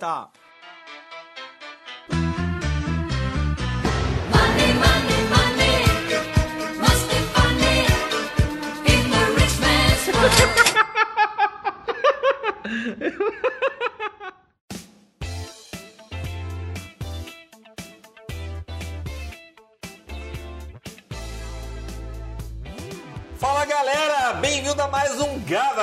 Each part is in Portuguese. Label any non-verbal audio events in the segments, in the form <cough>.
stop.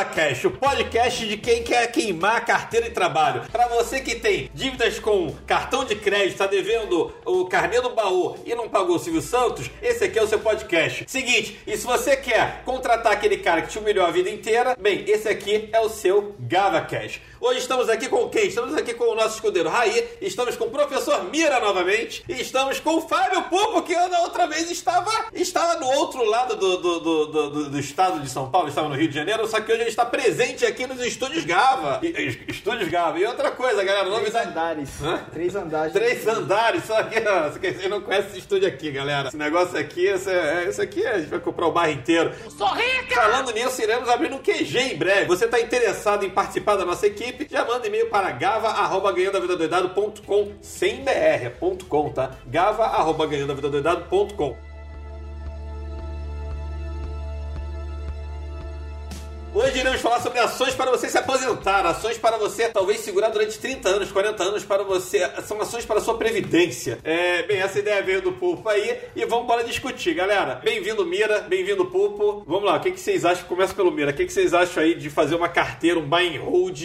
GavaCast, o podcast de quem quer queimar carteira de trabalho. Para você que tem dívidas com cartão de crédito, está devendo o carnê do baú e não pagou o Silvio Santos, esse aqui é o seu podcast. Seguinte, e se você quer contratar aquele cara que te humilhou a vida inteira, bem, esse aqui é o seu GavaCast. Hoje estamos aqui com quem? Estamos aqui com o nosso escudeiro Raí, estamos com o professor Mira novamente, e estamos com o Fábio Pupo, que da outra vez estava, estava no outro lado do, do, do, do- do- do estado de São Paulo, estava no Rio de Janeiro, só que hoje está presente aqui nos estúdios Gava. Estúdios Gava. E outra coisa, galera, Três novidade. andares. Hã? Três andares. Três andares, só que ó, vocês não conhecem esse estúdio aqui, galera. Esse negócio aqui, esse, é, esse aqui a gente vai comprar o bairro inteiro. Sou rica! Falando nisso, iremos abrir um QG em breve. Você está interessado em participar da nossa equipe? Já manda e-mail para gava.ganhandoavidadoidado.com sem br, é ponto .com, tá? gava.ganhandoavidadoidado.com Hoje iremos falar sobre ações para você se aposentar, ações para você talvez segurar durante 30 anos, 40 anos, para você. São ações para a sua previdência. É, bem, essa ideia veio do Pulpo aí e vamos embora discutir, galera. Bem-vindo, Mira, bem-vindo, Pulpo. Vamos lá, o que, que vocês acham? Começa pelo Mira. O que, que vocês acham aí de fazer uma carteira, um buy and hold?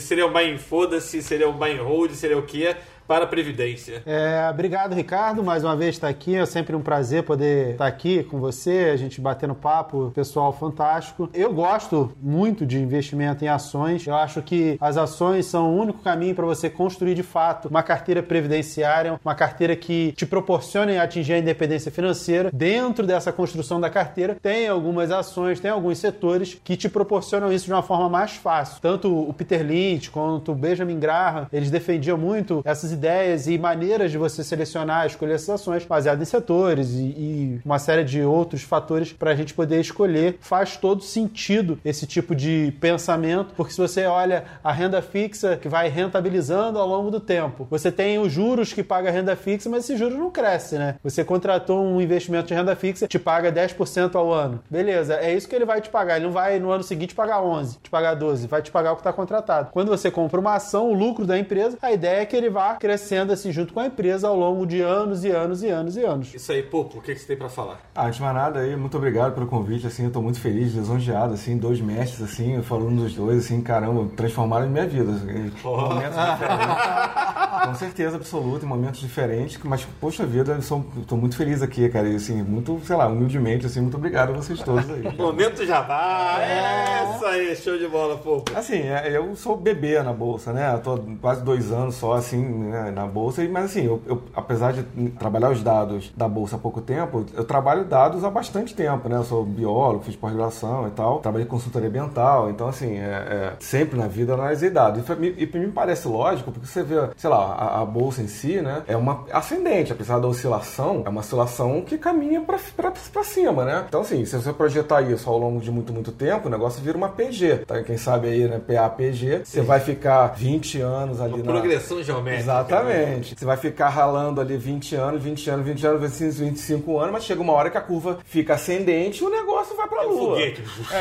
Seria um buy and foda-se? Seria um buy and hold? Seria o quê? Para a previdência. É, obrigado, Ricardo, mais uma vez estar aqui. É sempre um prazer poder estar aqui com você, a gente batendo papo, pessoal fantástico. Eu gosto muito de investimento em ações. Eu acho que as ações são o único caminho para você construir de fato uma carteira previdenciária, uma carteira que te proporcione atingir a independência financeira. Dentro dessa construção da carteira, tem algumas ações, tem alguns setores que te proporcionam isso de uma forma mais fácil. Tanto o Peter Lynch quanto o Benjamin Graham, eles defendiam muito essas ideias e maneiras de você selecionar, escolher essas ações baseado em setores e, e uma série de outros fatores para a gente poder escolher. Faz todo sentido esse tipo de pensamento, porque se você olha a renda fixa que vai rentabilizando ao longo do tempo, você tem os juros que paga a renda fixa, mas esse juros não cresce, né? Você contratou um investimento de renda fixa, te paga 10% ao ano. Beleza, é isso que ele vai te pagar. Ele não vai no ano seguinte pagar 11, te pagar 12, vai te pagar o que está contratado. Quando você compra uma ação, o lucro da empresa, a ideia é que ele vá crescendo assim junto com a empresa ao longo de anos e anos e anos e anos. Isso aí, Pulpo, o que, que você tem para falar? Ah, antes de mais nada aí, muito obrigado pelo convite, assim, eu tô muito feliz, lisonjeado, assim, dois mestres, assim, falando dos dois, assim, caramba, transformaram minha vida, assim, momentos diferentes, com certeza absoluta, em momentos diferentes, mas, poxa vida, eu sou, tô muito feliz aqui, cara, e assim, muito, sei lá, humildemente, assim, muito obrigado a vocês todos aí. <laughs> Momento Jabá! É isso aí, show de bola, Pulpo. Assim, é, eu sou bebê na bolsa, né? Eu tô quase dois anos só, assim, né, na bolsa. Mas, assim, eu, eu, apesar de trabalhar os dados da bolsa há pouco tempo, eu trabalho dados há bastante tempo, né? Eu sou biólogo, fiz pós-graduação e tal. Trabalhei com consultoria ambiental. Então, assim, é, é, sempre na vida eu analisei dados. E, e me parece lógico, porque você vê, sei lá, a, a bolsa em si, né? É uma ascendente. Apesar da oscilação, é uma oscilação que caminha pra cima, né? Então, assim, se você projetar isso ao longo de muito, muito tempo, o negócio vira uma PG. Tá? Quem sabe aí, né? PA, PG. Você vai ficar 20 anos ali Uma na... progressão geométrica. né? Exatamente. Você vai ficar ralando ali 20 anos, 20 anos, 20 anos, 25, 25 anos, mas chega uma hora que a curva fica ascendente e o negócio vai pra lua. Foguete. É.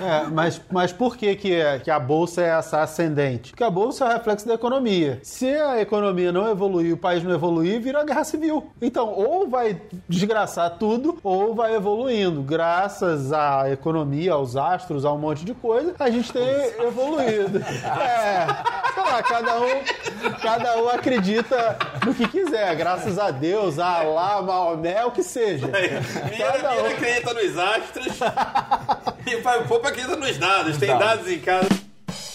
É, mas, mas por que, que, é- que a bolsa é essa ascendente? Porque a bolsa é o reflexo da economia. Se a economia não evoluir, o país não evoluir, vira uma guerra civil. Então, ou vai desgraçar tudo, ou vai evoluindo. Graças à economia, aos astros, a um monte de coisa, a gente tem evoluído. É, sei lá, cada um, cada um acredita no que quiser. Graças a Deus, a Alá, Maomé, o que seja. Cada um. acredita nos astros <laughs> e o Poupa acredita nos dados. Tem dados em casa.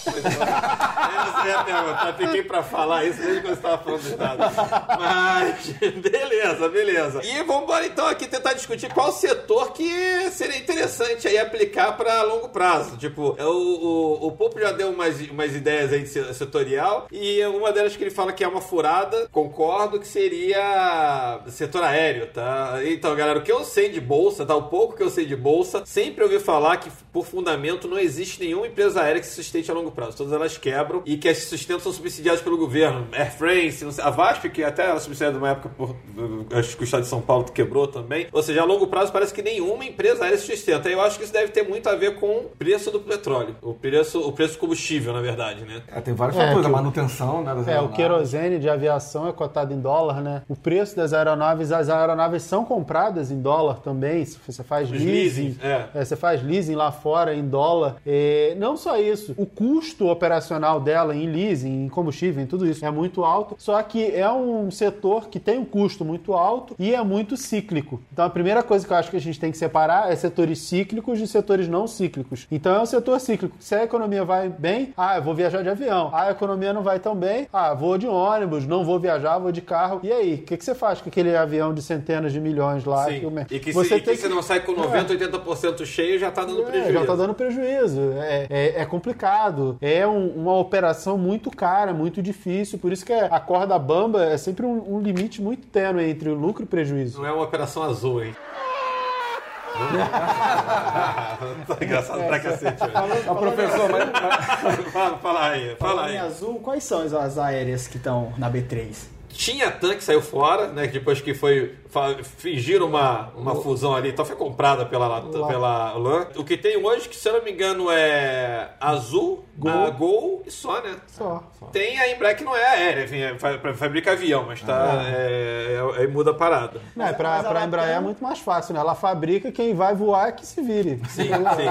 Essa é a pergunta. Fiquei pra falar isso desde quando você estava falando dos dados. Mas, beleza, beleza. E vamos embora então aqui tentar discutir qual setor que seria interessante aí aplicar para longo prazo. Tipo, o, o, o Popo já deu umas, umas ideias aí de se- setorial e uma delas que ele fala que é uma furada, concordo, que seria setor aéreo, tá? Então, galera, o que eu sei de bolsa, tá? O pouco que eu sei de bolsa, sempre ouvi falar que por fundamento não existe nenhuma empresa aérea que se sustente a longo longo prazo. Todas elas quebram e que as sustentam são subsidiadas pelo governo. Air France, não sei, a VASP, que até era subsidiada numa época por. Acho que o estado de São Paulo quebrou também. Ou seja, a longo prazo parece que nenhuma empresa aérea se sustenta. Eu acho que isso deve ter muito a ver com o preço do petróleo. O preço, o preço do combustível, na verdade, né? É, tem vários É, fatores, a manutenção, né? das É, o querosene de aviação é cotado em dólar, né? O preço das aeronaves, as aeronaves são compradas em dólar também. Se você faz Os leasing, leasing, é. é, você faz leasing lá fora em dólar. É, não só isso, o custo operacional dela em leasing, em combustível, em tudo isso é muito alto. Só que é um setor que tem um custo muito alto e é muito cíclico. Então a primeira coisa que eu acho que a gente tem que separar é setores cíclicos de setores não cíclicos. Então é um setor cíclico. Se a economia vai bem, ah, eu vou viajar de avião. Ah, a economia não vai tão bem, ah, vou de ônibus, não vou viajar, vou de carro. E aí, o que, que você faz com aquele avião de centenas de milhões lá? Sim. que E que, você se, e que você não sai com 90, 80% cheio, já tá dando é, prejuízo. já tá dando prejuízo. É, é, é complicado. É um- uma operação muito cara, muito difícil. Por isso que a corda bamba é sempre um, um limite muito tênue entre o lucro e o prejuízo. Não é uma operação azul, hein? <laughs> <laughs> tá engraçado pra cacete. velho. Ó, professor, mas, Fala, fala aí, fala Falando em aí. azul, quais são as, as aéreas que estão na B3? Tinha a TAM que saiu fora, né? que Depois que foi. Fingiram uma, uma fusão ali, então foi comprada pela, Latam- pela LAN. O que tem hoje, que se eu não me engano, é Azul, a Gol e só, né? Só. Tem a Embraer que não é aérea, enfim, é, fa- fa- fabrica avião, mas tá. é- é- Aí muda a parada. Não, é, pra, mas a pra Embraer é muito mais fácil, né? Ela fabrica, quem vai voar é que se vire. Sim, <laughs> sim.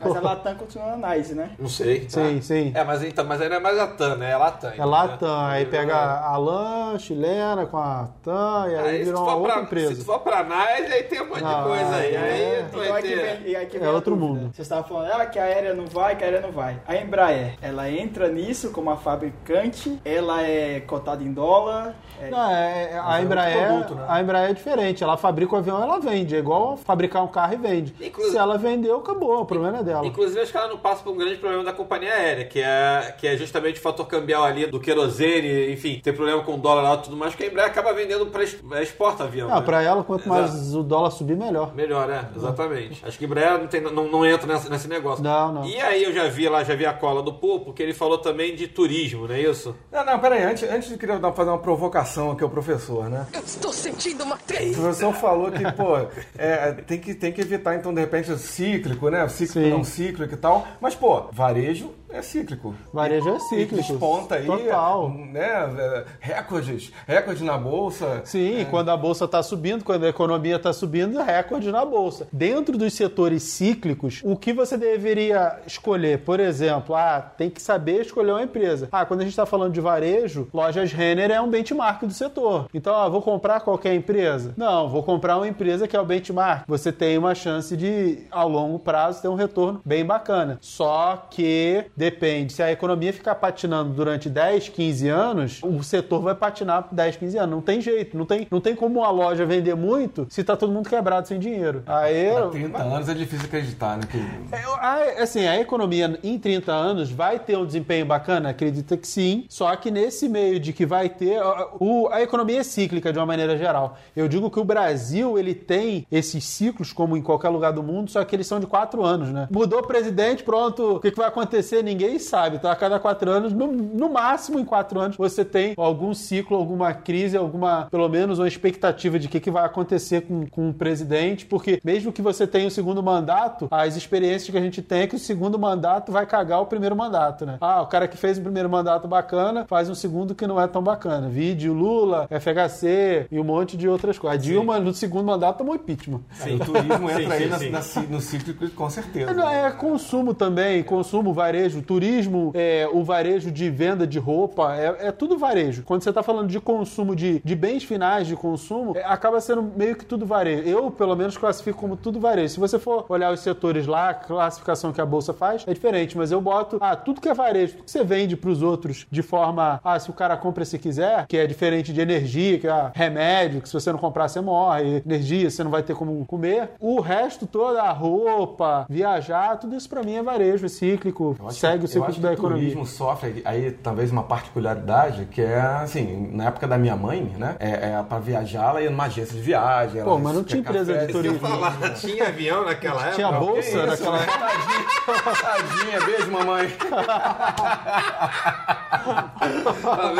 Mas a Latam continua na NICE, né? Não sei. Sim, sim. É, mas então, mas aí não é mais a TAM, né? É a Latam. É Latam, aí pega a LAN chilena com a TAM, e aí, Aí se virou uma pra, empresa. se tu for pra NICE, aí tem um monte Ah, de coisa aí. é. Aí tu Então vai aqui ter. vem, aqui vem É outro dúvida. mundo. Você estava falando, ah, que a aérea não vai, que a aérea não vai. A Embraer, ela entra nisso como a fabricante, ela é cotada em dólar. é- Não, é- é- a, Embraer, produto, né? a Embraer é diferente. Ela fabrica o avião, ela vende. É igual fabricar um carro e vende. Inclu- Se ela vendeu, acabou. O problema é dela. Inclusive, acho que ela não passa por um grande problema da companhia aérea, que é, que é justamente o fator cambial ali do querosene, enfim, tem problema com o dólar e tudo mais, que a Embraer acaba vendendo para exporta avião. Não, né? Ah, pra ela, quanto Exato. mais o dólar subir, melhor. Melhor, é, exatamente. Acho que Embraer não, tem, não, não entra nessa, nesse negócio. Não, não. E aí eu já vi lá, já vi a cola do Popo, que ele falou também de turismo, não é isso? Não, não, peraí, antes, antes eu queria dar- fazer uma provocação aqui ao professor, né? Eu estou sentindo uma O treta. professor falou que, pô, é, tem, que, tem que evitar, então, de repente, o cíclico, né? Cíclico, Sim. não cíclico e tal. Mas, pô, varejo é cíclico. Varejo é E cíclico. desponta aí, Total. né? é, Recordes, recordes na bolsa. Sim, quando a bolsa está subindo, quando a economia está subindo, é recorde na bolsa. Dentro dos setores cíclicos, o que você deveria escolher? Por exemplo, ah, tem que saber escolher uma empresa. Ah, quando a gente está falando de varejo, lojas Renner é um benchmark do setor. Então, ah, vou comprar qualquer empresa? Não, vou comprar uma empresa que é o benchmark. Você tem uma chance de, ao longo prazo, ter um retorno bem bacana. Só que depende. Se a economia ficar patinando durante 10, 15 anos, o setor vai patinar por 10, 15 anos. Não tem jeito. Não tem, não tem como a loja vender muito se tá todo mundo quebrado sem dinheiro. Aí. Há 30 anos é difícil acreditar, né? Que... É, a- Assim, a economia em 30 anos vai ter um desempenho bacana? Acredita que sim. Só que nesse meio de que vai ter. a- o- a economia é cíclica de uma maneira geral. Eu digo que o Brasil ele tem esses ciclos, como em qualquer lugar do mundo, só que eles são de quatro anos, né? Mudou o presidente, pronto. O que, que vai acontecer? Ninguém sabe. Então, a cada quatro anos, no, no máximo em quatro anos, você tem algum ciclo, alguma crise, alguma, pelo menos, uma expectativa de o que, que vai acontecer com, com o presidente, porque mesmo que você tenha o segundo mandato, as experiências que a gente tem é que o segundo mandato vai cagar o primeiro mandato, né? Ah, o cara que fez o primeiro mandato bacana faz um segundo que não é tão bacana. Vídeo Lula, FHC e um monte de outras coisas. A Dilma, no segundo mandato, tomou impeachment. O turismo Sim, entra sim, aí na- sim. na ci- no cíclico com certeza. Não, É consumo também, consumo, varejo, turismo, é, o varejo de venda de roupa, é, é tudo varejo. Quando você está falando de consumo, de, de bens finais de consumo, é, acaba sendo meio que tudo varejo. Eu, pelo menos, classifico como tudo varejo. Se você for olhar os setores lá, a classificação que a Bolsa faz, é diferente, mas eu boto, ah, tudo que é varejo, tudo que você vende para os outros de forma, ah, se o cara compra se quiser, que é diferente de energia, que é remédio, que se você não comprar você morre, energia, você não vai ter como comer. O resto todo, a roupa, viajar, tudo isso para mim é varejo, é cíclico. Segue o que da o economia. turismo sofre aí talvez uma particularidade que é assim, na época da minha mãe, né? É, é para viajar, ela ia numa agência de viagem. ela Pô, mas não tinha empresa café, de turismo. falar, tinha avião naquela época? Tinha bolsa isso, naquela né? Tadinha, tadinha, beijo, mamãe.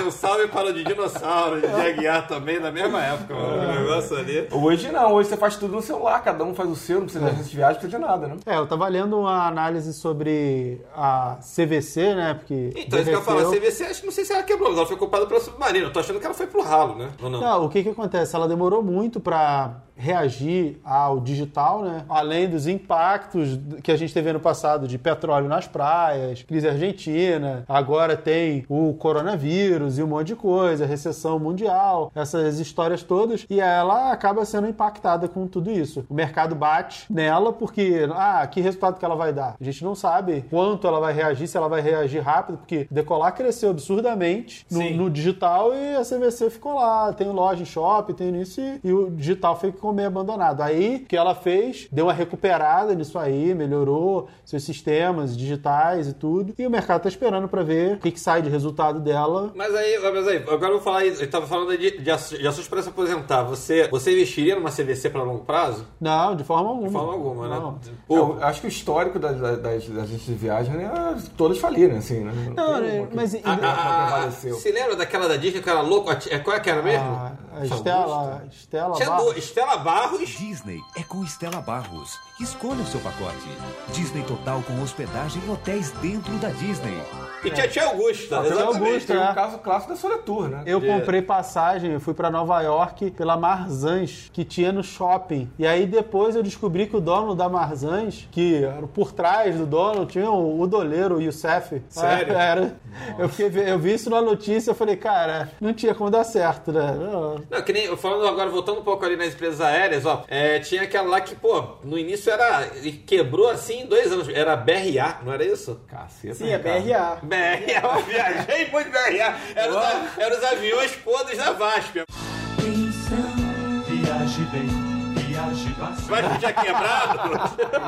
Um salve para o de dinossauro, de Aguiar também, na mesma época, mano. O negócio ali. Hoje não, hoje você faz tudo no celular, cada um faz o seu, não precisa de agência de viagem, não precisa de nada, né? É, eu tava lendo uma análise sobre a CVC, né? Porque. Então, isso que eu falar, a. CVC, acho que não sei se ela quebrou, mas ela foi culpada pelo submarino. Eu tô achando que ela foi pro ralo, né? Ou não? Não, o que que acontece? Ela demorou muito para reagir ao digital, né? Além dos impactos que a gente teve ano passado de petróleo nas praias, crise argentina, agora tem o coronavírus e um monte de coisa, recessão mundial, essas histórias todas, e ela acaba sendo impactada com tudo isso. O mercado bate nela porque, ah, que resultado que ela vai dar? A gente não sabe quanto ela vai reagir, se ela vai reagir rápido, porque Decolar cresceu absurdamente no, no digital e a CVC ficou lá. Tem loja em shopping, tem isso e, e o digital ficou meio abandonado. Aí, o que ela fez? Deu uma recuperada nisso aí, melhorou seus sistemas digitais e tudo. E o mercado tá esperando para ver o que, que sai de resultado dela. Mas aí, mas aí, agora eu vou falar, aí, eu tava falando de, de, ações para se aposentar. Você, você investiria numa CVC para longo prazo? Não, de forma alguma. De forma alguma, Não. né? Eu Pô, acho que o histórico das, das, das agências de viagem, né, todas faliram, assim, né? Não, tem né, mas- a, que prevaleceu. Você lembra daquela da Disney que era louco? É, Qual é que era mesmo? A, a Estela, Estela Tinha Barros. do, Estela Barros. Disney é com Estela Barros. Escolha o seu pacote. Disney Total com hospedagem em hotéis dentro da Disney. E tinha Tia Augusta. Ah, exatamente. Augusta, é. o caso clássico da Soletur, né? Eu comprei passagem, eu fui pra Nova York pela Marzans, que tinha no shopping. E aí depois eu descobri que o dono da Marzans, que era por trás do dono, tinha o, o doleiro, o Youssef. Sério? <laughs> Era. Eu, fiquei, eu vi isso na notícia, eu falei, cara, não tinha como dar certo, né? Não. Não, que nem, falando agora, voltando um pouco ali nas empresas aéreas, ó, é, tinha aquela lá que, pô, no início era. e quebrou assim em dois anos. Era BRA, não era isso? Caceta, Sim, é. BRA. BRA, <laughs> eu viajei muito BRA. Era os, era os aviões podres da VASP. Viaje bem, VASP tinha quebrado.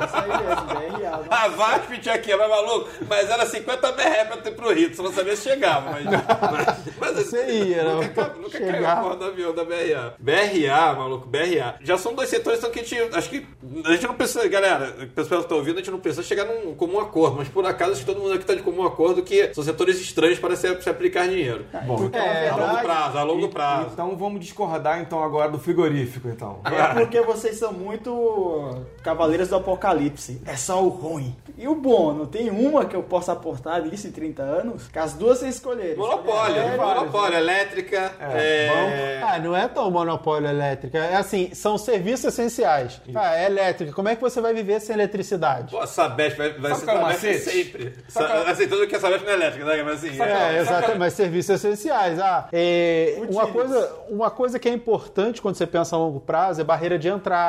Isso aí mesmo, BRA. né? A VASP tinha quebrado, maluco. Mas era 50 BR pra ter pro Rio, você não sabia se chegava. Mas, mas, mas Você ia, nunca, né? ca- nunca caiu a porra do avião da BRA. BRA, maluco, BRA. Já são dois setores então, que a gente. Acho que. A gente não precisa, galera, o pessoal que tá ouvindo, a gente não precisa chegar num comum acordo. Mas por acaso, acho que todo mundo aqui tá de comum acordo que são setores estranhos para se, se aplicar dinheiro. Bom, Porque, então, na A longo verdade, prazo, a longo prazo. então vamos discordar então agora do frigorífico, então. É porque vocês são muito cavaleiros do apocalipse. É só o ruim. E o bom, não tem uma que eu possa aportar nisso em 30 anos? Que as duas vocês escolheram. Monopólio, É, monopólio, elétrica, é, Ah, não é tão monopólio elétrica. É assim, são serviços essenciais. Ah, é elétrica. Como é que você vai viver sem eletricidade? Pô, a Sabesp vai, vai ser é Sabesp sempre. Sabe qual- Sa- Aceitando que a Sabesp não é elétrica, né? Mas assim. É, exatamente, mas serviços essenciais. Ah, é, uma, coisa, uma coisa que é importante quando você pensa a longo prazo é barreira de entrada,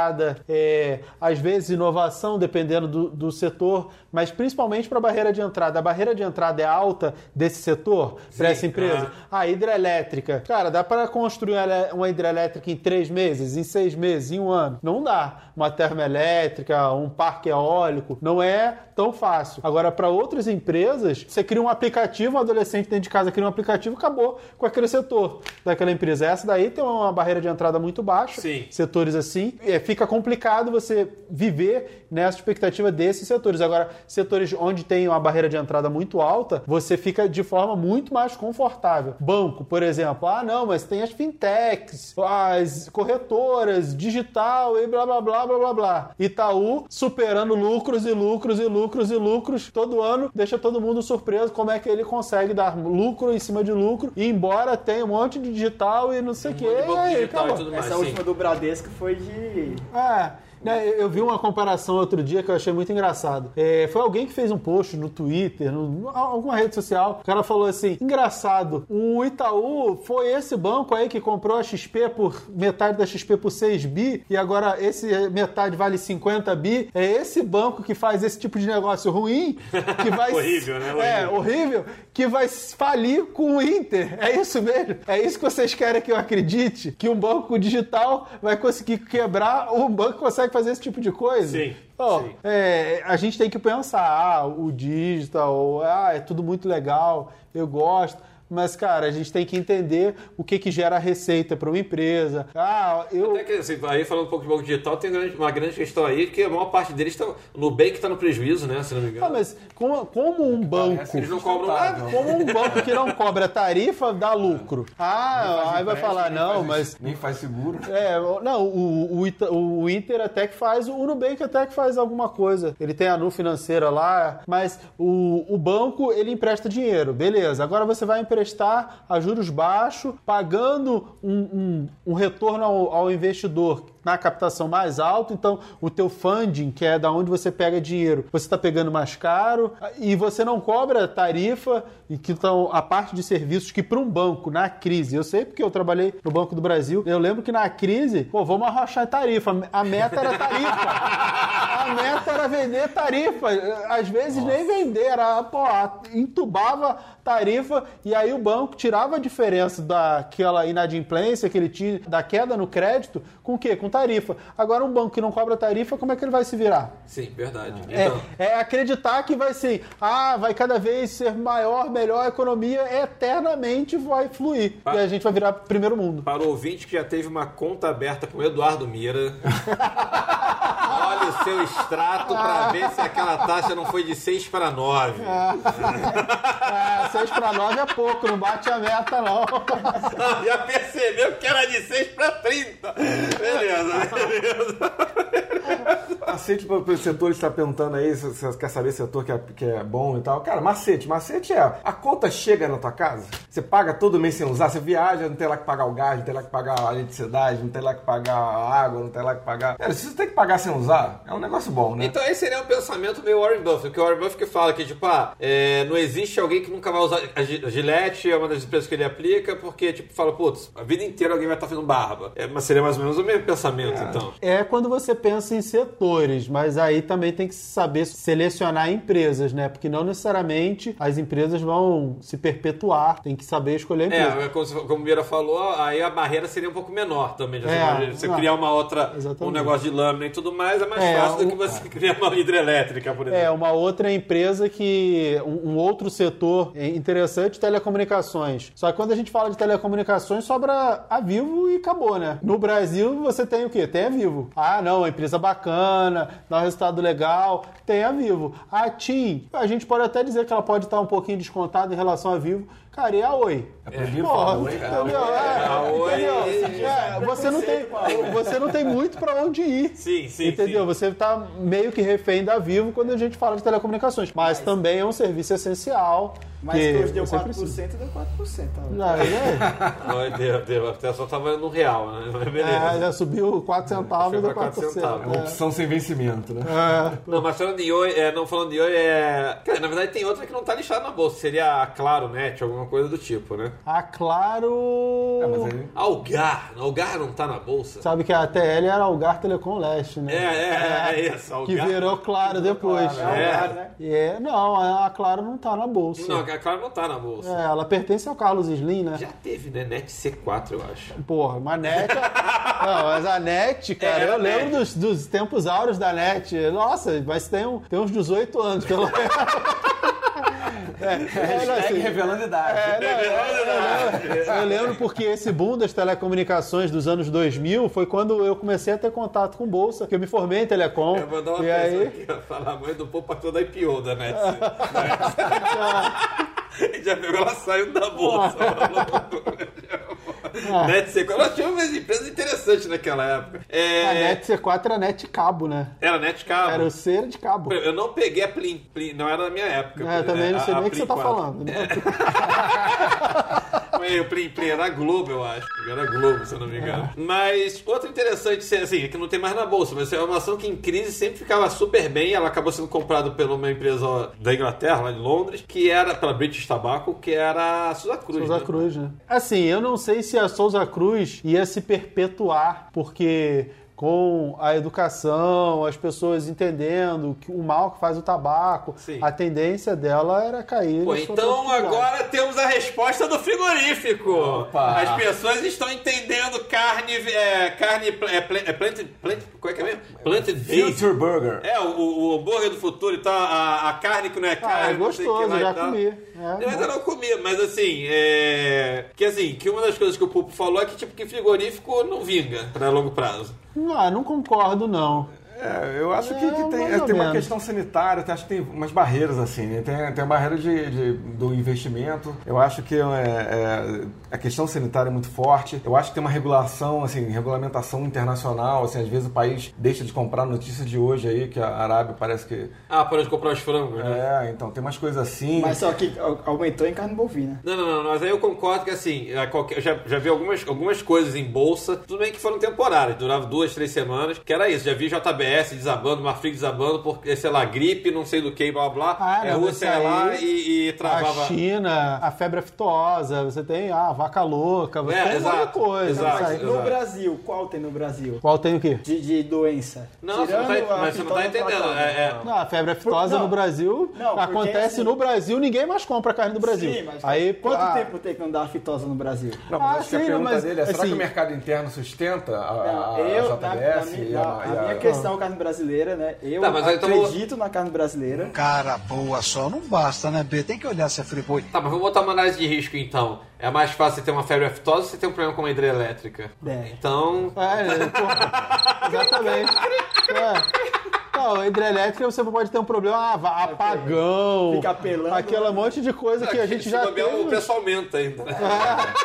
é, às vezes inovação, dependendo do, do setor, mas principalmente para a barreira de entrada. A barreira de entrada é alta desse setor, para essa empresa. A hidrelétrica. Cara, dá para construir uma hidrelétrica em três meses, em seis meses, em um ano? Não dá. Uma termoelétrica, um parque eólico, não é tão fácil. Agora, para outras empresas, você cria um aplicativo, um adolescente dentro de casa cria um aplicativo, acabou com aquele setor daquela empresa. Essa daí tem uma barreira de entrada muito baixa, Sim. setores assim, é, fica complicado você viver nessa expectativa desses setores. Agora, setores onde tem uma barreira de entrada muito alta, você fica de forma muito mais confortável. Banco, por exemplo, ah, não, mas tem as fintechs, as corretoras, digital e blá blá blá blá blá blá. Itaú superando lucros e lucros e lucros e lucros todo ano, deixa todo mundo surpreso como é que ele consegue dar lucro em cima de lucro, e embora tenha um monte de digital e não sei o que. monte de banco digital e tudo mais. Essa sim. última do Bradesco foi de. É. né, eu- vi uma comparação outro dia que eu achei muito engraçado. É, foi alguém que fez um post no Twitter, no, alguma rede social. O cara falou assim: engraçado, o Itaú foi esse banco aí que comprou a XP por metade da XP por 6 bi e agora esse metade vale 50 bi. É esse banco que faz esse tipo de negócio ruim <laughs> que vai. Horrível, né? É, Horrível. horrível, que vai falir com o Inter. É isso mesmo? É isso que vocês querem que eu acredite? Que um banco digital vai conseguir quebrar um banco que consegue fazer esse tipo de coisa? Sim, Ó, sim. é, a gente tem que pensar, ah, o digital, ah, é tudo muito legal, eu gosto. Mas, cara, a gente tem que entender o que, que gera receita para uma empresa. Ah, eu. Até que, assim, aí falando um pouco de banco digital, tem uma grande questão aí que a maior parte deles está. O Nubank está no prejuízo, né? Se não me engano. Ah, mas como, como um banco. Eles não cobram nada. Como um banco que não cobra tarifa dá lucro. <laughs> Ah, aí vai falar, não, mas. Nem faz seguro. É, não, o, o, Ita- o Inter até que faz, o Nubank até que faz alguma coisa. Ele tem a Nu financeira lá, mas o, o banco, ele empresta dinheiro, beleza. Agora você vai emprestar a juros baixos, pagando um, um, um retorno ao, ao investidor na captação mais alto, então o teu funding, que é da onde você pega dinheiro, você está pegando mais caro e você não cobra tarifa e que estão a parte de serviços que para um banco na crise, eu sei porque eu trabalhei no Banco do Brasil, eu lembro que na crise, pô, vamos arrochar tarifa, a meta era tarifa. <laughs> A meta era vender tarifa, às vezes nem vender, era, pô, entubava tarifa e aí o banco tirava a diferença daquela inadimplência que ele tinha, da queda no crédito, com o quê? Com tarifa. Agora um banco que não cobra tarifa, como é que ele vai se virar? Sim, verdade. É, Então, é acreditar que vai ser, ah, vai cada vez ser maior, melhor, a economia eternamente vai fluir. E a gente vai virar primeiro mundo. para o ouvinte que já teve uma conta aberta com o Eduardo Mira, <laughs> olha o seu extrato para ver se aquela taxa não foi de 6 para 9. Ah, 6 para 9 é pouco, não bate a meta, não. <laughs> Já percebeu que era de 6 para 30. Beleza, beleza. <laughs> Macete para o setor está perguntando aí, se você quer saber setor que é, que é bom e tal. Cara, macete. Macete é, a conta chega na tua casa, você paga todo mês sem usar, você viaja, não tem lá que pagar o gás, não tem lá que pagar a eletricidade, não tem lá que pagar a água, não tem lá que pagar... Cara, se você tem que pagar sem usar, é um negócio bom, né? Então esse seria um pensamento meio Warren Buffett, que o Warren Buffett que fala que, tipo, ah, é, não existe alguém que nunca vai usar a Gillette, é uma das empresas que ele aplica, porque, tipo, fala, putz, a vida inteira alguém vai estar fazendo barba. É, mas seria mais ou menos o mesmo pensamento, então. É quando você pensa em setores, mas aí também tem que saber selecionar empresas, né? Porque não necessariamente as empresas vão se perpetuar, tem que saber escolher a empresa. É, como, como o Mira falou, aí a barreira seria um pouco menor também. É, você não. criar uma outra, um Exatamente. negócio de lâmina e tudo mais, é mais É, fácil do que você <laughs> criar uma hidrelétrica, por É, exemplo. uma outra empresa que. Um, um outro setor interessante, telecomunicações. Só que quando a gente fala de telecomunicações, sobra a Vivo e acabou, né? No Brasil, você tem o quê? Tem a Vivo. Ah, não, uma empresa bacana, dá um resultado legal, tem a Vivo. A TIM, a gente pode até dizer que ela pode estar um pouquinho descontada em relação à Vivo. Cara, e a Oi? É proibido Porra, oi, cara. entendeu? É, A Oi- entendeu? É, você, não tem, você não tem muito pra onde ir. Sim, sim, Entendeu? sim. Você tá meio que refém da Vivo quando a gente fala de telecomunicações. Mas também é um serviço essencial. Mas que hoje deu você 4%, precisa. deu 4%. ó. Não, é, <laughs> Ai, Deus, Deus, até só tava no real, né? Mas é, beleza. já subiu 4 centavos e deu pra 4%. 4 centavos. É uma opção sem vencimento, né? É. Não, mas falando de Oi, é, não falando de Oi, é. Cara, na verdade tem outra que não tá lixada na bolsa. Seria a Claro Net, alguma coisa do tipo, né? A Claro. É, mas aí... Algar. Algar não tá na bolsa? Sabe que a TL era Algar Telecom Leste, né? É, é, é, isso. Que Algar. virou Claro depois. Claro, É. Algar, né? E é, não, a Claro não tá na bolsa. Não, a Claro não tá na bolsa. É, ela pertence ao Carlos Slim, né? Já teve, né? Net C4, eu acho. Porra, mas NET. <laughs> não, mas a NET, cara, Era eu lembro NET. dos, dos tempos áureos da NET. Nossa, mas tem, um, tem uns 18 anos, pelo menos. <laughs> É, é, não, assim, revelando idade. é, não, eu, eu- eu lembro porque esse boom das telecomunicações dos anos 2000 foi quando eu comecei a ter contato com bolsa, que eu me formei em telecom. Eu vou dar uma e aí, aqui, falar a mãe do povo passou da IPO da Net. <laughs> <laughs> Já pegou, ela saiu da bolsa. <laughs> Net C4. Ela tinha umas empresas interessantes naquela época. É, a NET C4 era NET cabo, né? Era Net Cabo. Era o cera de cabo. Eu não peguei a Plim, Plim, não era da minha época. É, também não sei A- nem o que você Plim tá 4. falando. né? <laughs> Foi o Plim Plim, era Globo, eu acho. Era Globo, se eu não me engano. Mas outra interessante, assim, é que não tem mais na bolsa, mas é uma ação que em crise sempre ficava super bem. Ela acabou sendo comprada por uma empresa da Inglaterra, lá de Londres, que era pela British Tobacco, que era a Souza Cruz. Souza né? Cruz, né? Assim, eu não sei se a Souza Cruz ia se perpetuar, porque com a educação, as pessoas entendendo que o mal que faz o tabaco, Sim. a tendência dela era cair. Pô, então agora temos a resposta do frigorífico. Opa. As pessoas estão entendendo carne, é, carne, é, plant, é plant, plant, qual é que é mesmo? Planted based. Future Burger. É, o, o, hambúrguer do futuro e tal, a, a carne que não é carne. Ah, é que gostoso, lá e já tal. comi. É, eu ainda não comi, mas assim, é... Que assim, que uma das coisas que o Pupo falou é que tipo que frigorífico não vinga pra longo prazo. Não, não concordo, não. É, eu acho que, É, que tem, mais é, ou tem uma questão sanitária, eu acho que tem umas barreiras assim, né? tem, tem a barreira de, de- do investimento, eu acho que é, é, a questão sanitária é muito forte, eu acho que tem uma regulação, assim, regulamentação internacional, assim, às vezes o país deixa de comprar notícia de hoje aí, que a Arábia parece que... Ah, para de comprar os frangos, né? É, então tem umas coisas assim... Mas só que au- aumentou em carne bovina. Não, não, não, mas aí eu concordo que assim, qualquer- eu já, já vi algumas, algumas coisas em bolsa, tudo bem que foram temporárias, duravam duas, três semanas, que era isso, já vi JBS desabando, Marfrig desabando, porque, sei lá, gripe, não sei do que, blá blá, Ah, é não, Rússia ia lá e, e A travava. China, a febre aftosa, você tem a vaca louca, você É, tem exato, coisa. exato, aí. No exato. Brasil, qual tem no Brasil? Qual tem o quê? De, de doença? Não, você não tá, a mas você não tá entendendo. É, é- Não, a febre aftosa Por- não. no Brasil acontece assim- no Brasil, ninguém mais compra carne do Brasil. Sim, mas Aí, quanto ah, tempo tem que não dá a fitose no Brasil? Não, mas Ah, acho que a sim, pergunta mas, dele é, será assim- que o mercado interno sustenta a, a, a JBS a, a a- minha questão carne brasileira, né? Eu Tá, então acredito na carne brasileira. Cara boa só não basta, né, B? Tem que olhar se é friboi. Tá, mas vamos botar uma análise de risco então. É mais fácil você ter uma febre aftosa ou você ter um problema com uma hidrelétrica? É. Então. É, é, pô, <laughs> exatamente. É. Não, a hidrelétrica você pode ter um problema, ah, apagão, Fica apelando, aquele monte de coisa que a gente já teve. o preço aumenta ainda. né? <laughs>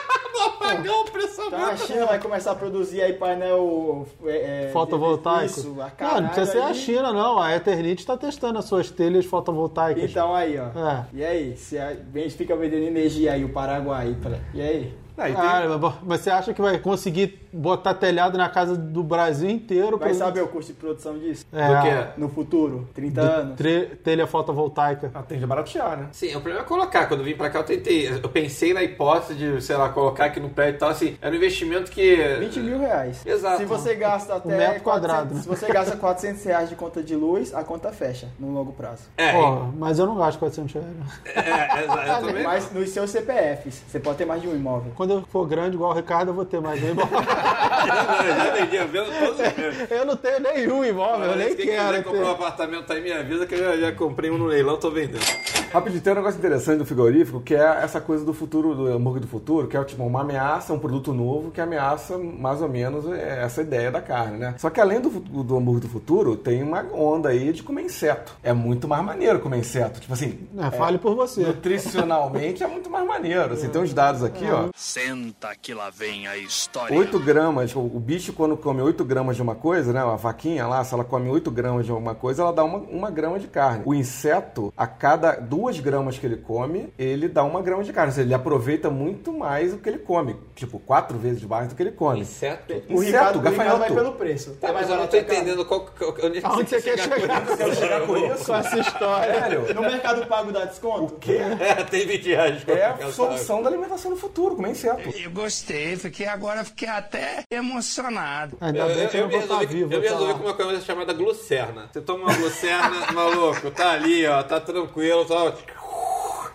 Apagão, o preço Então a aumenta. China vai começar a produzir aí painel é, é, Fotovoltaico. Isso, a não, caralho não precisa ser a aí. China, não. A Eternit está testando as suas telhas fotovoltaicas. Então aí, ó. É. E aí? Se a gente fica vendendo energia aí, o Paraguai, pra... e aí? Ah, e tem- Ah, mas você acha que vai conseguir botar telhado na casa do Brasil inteiro? Vai pra- saber o custo de produção disso? É, Do quê? No futuro? 30 anos? tre- telha fotovoltaica. ah, tende a baratear, né? Sim, o problema é colocar. Quando eu vim pra cá, eu tentei. Eu pensei na hipótese de, sei lá, colocar aqui no prédio e tal. Assim, era um investimento que. 20 mil reais. Exato. Se você gasta até. Um metro 400 quadrado, né? Se você gasta 400 reais de conta de luz, a conta fecha no longo prazo. É, Pô, mas eu não gasto 400 reais. é, é, exa- eu também. Mas nos seus CPFs, você pode ter mais de um imóvel. Quando eu for grande igual o Ricardo, eu vou ter mais um imóvel. <laughs> Eu já vendi, eu vendo todos os meus. eu não tenho nenhum imóvel, eu nem Quem quero. quiser comprar um apartamento aí, me avisa que eu já, já comprei um no leilão, tô vendendo. Rapidinho, tem um negócio interessante do frigorífico, que é essa coisa do futuro, do hambúrguer do futuro, que é tipo uma ameaça, um produto novo que ameaça mais ou menos é, essa ideia da carne, né? Só que além do, do hambúrguer do futuro, tem uma onda aí de comer inseto. É muito mais maneiro comer inseto. Tipo assim, É, fale por você. nutricionalmente é muito mais maneiro. Assim, tem uns dados aqui, ó. Senta que lá vem a história. 8 gramas, o o bicho quando come 8 gramas de uma coisa, né? A vaquinha lá, se ela come 8 gramas de uma coisa, ela dá uma, uma grama de carne. O inseto, a cada 2 gramas que ele come, ele dá uma grama de carne. Ou seja, ele aproveita muito mais o que ele come. Tipo, quatro vezes mais do que ele come. Inseto? O Inseto, Ricardo, o Ricardo gafanhoto. vai pelo preço. Tá, É mas eu não tô entendendo qual, qual, onde Aonde você quer chegar? Quero chegar com isso? Com essa história. Sério? No Mercado Pago dá desconto? O quê? É, tem 20 reais. É a solução da alimentação no futuro, comer inseto. Eu gostei, fiquei agora fiquei até emocionado. Ainda Eu, bem eu, que eu eu não me estar resolvi, vivo. eu me tá resolvi com uma coisa chamada glucerna. Você toma uma glucerna, <laughs> maluco, tá ali, ó, tá tranquilo, só...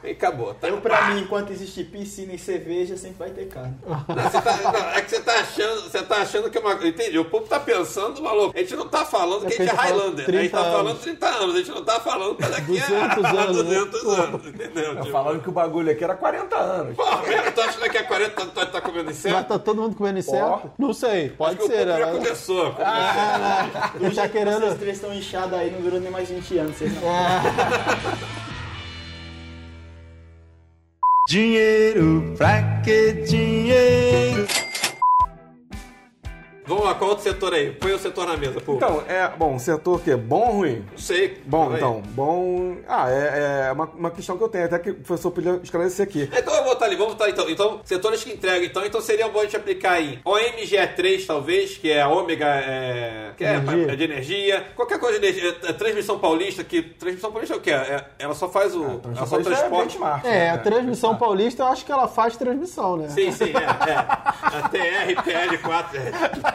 E acabou, tá? Eu, pra mim, enquanto existir piscina e cerveja, sempre vai ter carne. Não, você tá- não, é que você tá achando, você tá achando que é uma. Entendi. O povo tá pensando, maluco. A gente não tá falando que a gente é É que a gente fala Highlander. A gente 30 tá falando anos. 30 anos. A gente não tá falando pra daqui 200 a <laughs> anos, né? 200 anos. Entendeu? Tipo, Falando que o bagulho aqui era 40 anos. Mesmo, tu acha que daqui a 40 anos tu tá comendo Mas inseto? tá todo mundo comendo inseto? Não sei, pode Acho que o ser. já né? começou. começou. <laughs> Ele tá Vocês querendo. três estão inchados aí, não durou nem mais 20 anos. Vocês não. Dinheiro, pra que dinheiro? Vamos lá, qual outro setor aí? Põe o setor na mesa, pô. Então, é. Bom, setor que Bom ou ruim? não sei. Bom, então, bom. Ah, é, é uma, uma questão que eu tenho, até que o professor podia esclarecer aqui. Então eu vou botar ali, vamos botar então. Então, setores que entregam, então, então seria bom a gente aplicar em OMGE3, talvez, que é a ômega é, que é, Energia. é de energia. Qualquer coisa de energia. é, Transmissão paulista, que. Transmissão paulista é o quê? É- ela só faz o. ela só é transporta. benchmark, É, né? a transmissão paulista, eu acho que ela faz transmissão, né? Sim, sim, é. é. A TR, PL4.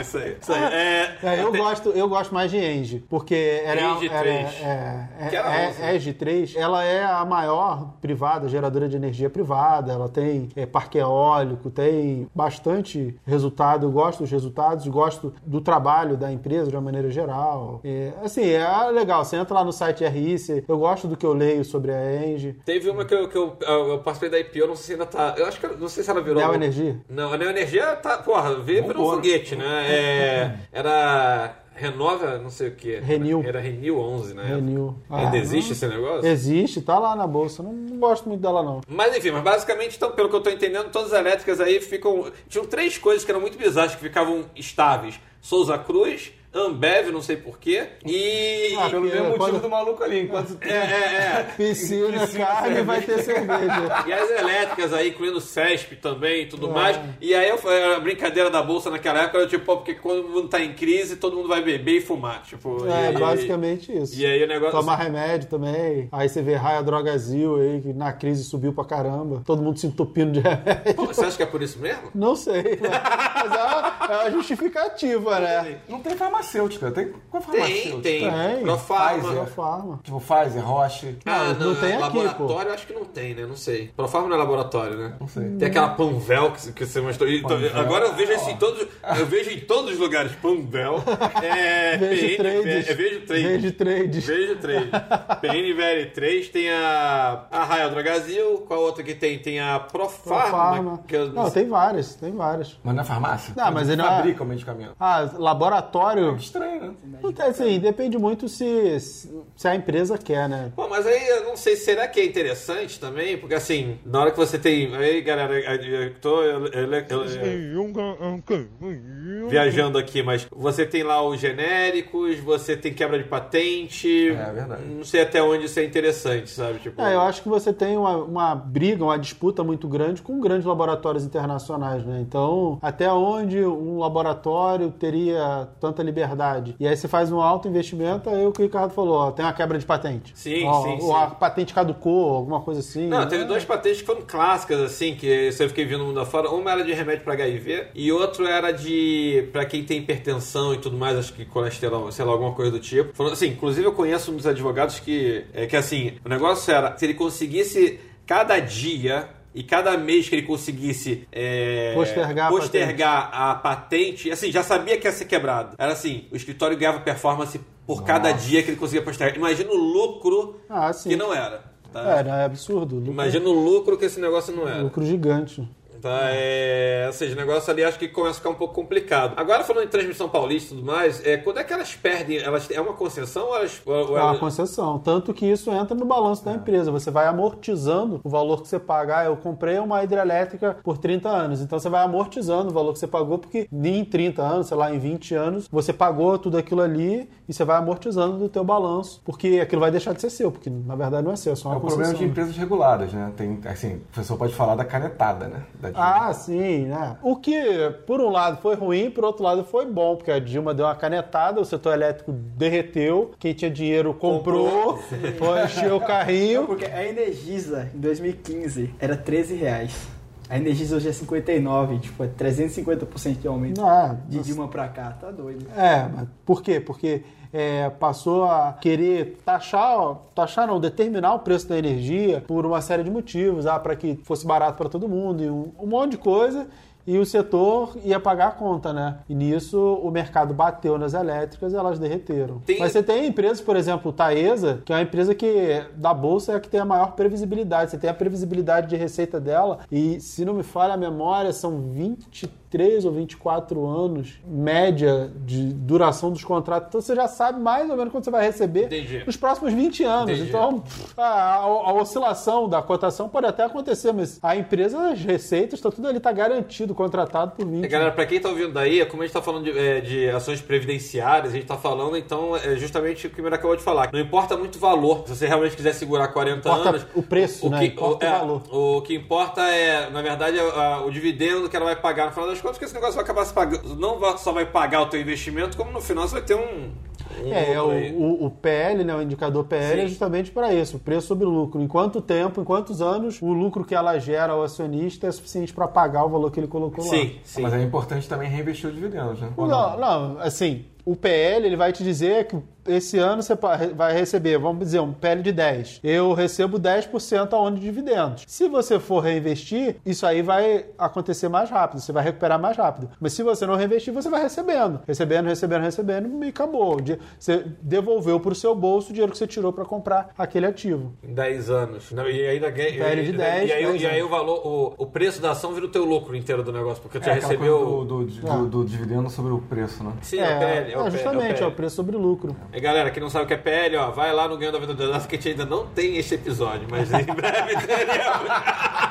isso aí. Isso aí. É, É, eu, tem- gosto, eu gosto mais de Engie, porque ela é- Engie ela 3. é, é, Que era é, é, Engie 3, ela é a maior privada, geradora de energia privada, ela tem é, parque eólico, tem bastante resultado, eu gosto dos resultados, gosto do trabalho da empresa de uma maneira geral. É, assim, é legal, você entra lá no site RI, você- eu gosto do que eu leio sobre a Engie. Teve uma que eu, que eu, eu participei da IPO, não sei se ainda tá. Eu acho que não sei se ela virou. Neo Energia? Não, a Neo Energia tá. Porra, veio virou um foguete, né? É, era. Renova, não sei o que. Renew. Era Renew 11, né? Renew. Ainda Ah, existe não- esse negócio? Existe, tá lá na bolsa. Não, não gosto muito dela, não. Mas enfim, mas basicamente, então, pelo que eu tô entendendo, todas as elétricas aí ficam. Tinham três coisas que eram muito bizarras que ficavam estáveis: Souza Cruz, Ambev, não sei porquê, e. Ah, Pelo Porque mesmo motivo quando- do maluco ali. Enquanto <laughs> É, é, é. <laughs> Piscina, Piscina, carne, vai ter cerveja. E as elétricas aí, incluindo o CESP também e É. tudo mais. E aí eu, a brincadeira da bolsa naquela época era tipo, pô, porque quando o mundo tá em crise, todo mundo vai beber e fumar. Tipo, É, e, basicamente isso. E aí o negócio. Tomar remédio também. Aí você vê Raia Drogazil aí, que na crise subiu pra caramba. Todo mundo se entupindo de <laughs> remédio. Pô, você acha que é por isso mesmo? Não sei, mas mas é uma, é uma justificativa, né? Não tem farmacêutica. Tem qual Tem, farmacêutica? tem. Tem. Profarma. Pfizer. Farma. Tipo Pfizer, Roche. Ah, Não, não tem aqui, laboratório acho que não tem, né? Não sei. Profarma não é laboratório, né? Não sei. Tem aquela Panvel que, que você mostrou. E, Panvel. Agora eu vejo isso em todos. Eu vejo em todos os lugares. Panvel. É. <laughs> Vejo PN, trades. É, vejo trade. Vejo trades. Vejo trade. <laughs> PNVL3 tem a. A Raia Drogazil. Qual outra que tem? Tem a Profarma. Profarma. Que eu, Não, tem várias, tem várias. Mas na farmácia? Não, mas ele não é- fabrica o medicamento. Ah, laboratório. Estranho, né? Não tem, assim, depende muito se, se a empresa quer, né? Pô, mas aí eu não sei, será que é interessante também? Porque assim, na hora que você tem. Aí, galera, eu tô eu- eu- eu- viajando aqui, mas você tem lá os genéricos, você tem quebra de patente. É verdade. Não sei até onde isso é interessante, sabe? Tipo, É, eu acho que você tem uma, uma briga, uma disputa muito grande com grandes laboratórios internacionais, né? Então, até onde um laboratório teria tanta liberdade? E aí você faz um alto investimento, aí o que o Ricardo falou, ó, tem uma quebra de patente. Sim, Ó, sim, Ou sim. a patente caducou, alguma coisa assim. Não, né? teve duas patentes que foram clássicas, assim, que eu fiquei vendo no mundo afora. Uma era de remédio pra HIV e outro era de. Pra quem tem hipertensão e tudo mais, acho que colesterol, sei lá, alguma coisa do tipo. Falando assim, inclusive eu conheço um dos advogados que. É que assim, o negócio era, se ele conseguisse cada dia. E cada mês que ele conseguisse é, Postergar a postergar a patente, assim, já sabia que ia ser quebrado. Era assim, o escritório ganhava performance por cada dia que ele conseguia postergar. Imagina o lucro Ah, que não era. Tá? É, é absurdo. Lucro, Imagina o lucro que esse negócio não era. lucro gigante. Tá, é, ou seja, o negócio ali acho que começa a ficar um pouco complicado. Agora, falando em transmissão paulista e tudo mais, é, quando é que elas perdem? Elas, é uma concessão ou elas. Ou, ou É uma elas- concessão. Tanto que isso entra no balanço da empresa. Você vai amortizando o valor que você paga. Ah, eu comprei uma hidrelétrica por 30 anos. Então você vai amortizando o valor que você pagou, porque em 30 anos, sei lá, em 20 anos, você pagou tudo aquilo ali e você vai amortizando do teu balanço. Porque aquilo vai deixar de ser seu, porque na verdade não é seu, é só É uma o problema de empresas reguladas, né? Tem, assim, o professor pode falar da canetada, né? Da Ah, sim, né? O que, por um lado, foi ruim, por outro lado, foi bom, porque a Dilma deu uma canetada, o setor elétrico derreteu, quem tinha dinheiro comprou, foi encher o carrinho. Porque a Energisa, em 2015, era 13 reais. A Energisa hoje é 59, tipo, é 350% de aumento. Ah, de Dilma pra cá, tá doido. É, mas por quê? Porque é, passou a querer taxar, taxar não, determinar o preço da energia por uma série de motivos, ah, para que fosse barato para todo mundo e um, um monte de coisa. E o setor ia pagar a conta, né? E nisso o mercado bateu nas elétricas e elas derreteram. Tem- Mas você tem empresas, por exemplo, Taesa, que é uma empresa que da bolsa é a que tem a maior previsibilidade. Você tem a previsibilidade de receita dela e, se não me falha a memória, são 23 ou 24 anos média de duração dos contratos. Então você já sabe mais ou menos quando você vai receber Entendi. nos próximos 20 anos. Entendi. Então, a, a- a oscilação da cotação pode até acontecer, mas a empresa, as receitas, tá tudo ali, tá garantido, contratado por 20 É, Galera, pra quem tá ouvindo daí, como a gente tá falando de, é, de ações previdenciárias, a gente tá falando, então, é justamente o que o Mira acabou de falar. Não importa muito o valor. Se você realmente quiser segurar 40 Importa anos. o preço, né? Que, o é, valor. O que importa é, na verdade, é, a- o dividendo que ela vai pagar no final das contas, porque esse negócio vai acabar se pagando. Não só vai pagar o teu investimento, como no final você vai ter um. Um É, o, o, o PL, né, o indicador PL é Sim. justamente para isso, o preço sobre lucro. Em quanto tempo, em quantos anos o lucro que ela gera ao acionista é suficiente para pagar o valor que ele colocou lá. Sim, sim. Mas é importante também reinvestir os dividendos, né? Não, não, assim, o PL ele vai te dizer que esse ano você vai receber, vamos dizer, um PL de 10. Eu recebo 10% ao ano de dividendos. Se você for reinvestir, isso aí vai acontecer mais rápido, você vai recuperar mais rápido. Mas se você não reinvestir, você vai recebendo, recebendo, recebendo, recebendo e acabou. O Você devolveu para o seu bolso o dinheiro que você tirou para comprar aquele ativo. Em 10 anos. Não, e ainda ganha. PL de 10, e aí, 10 e aí o valor, o, o preço da ação vira o teu lucro inteiro do negócio, porque já É recebeu. coisa do, do, do- do dividendo sobre o preço, né? Sim, é, o PL. É, o é, justamente, PL, é o preço sobre lucro. E galera, que não sabe o que é PL, ó, vai lá no Ganho da Vida do Elas, que a gente ainda não tem esse episódio, mas em breve <laughs> teremos.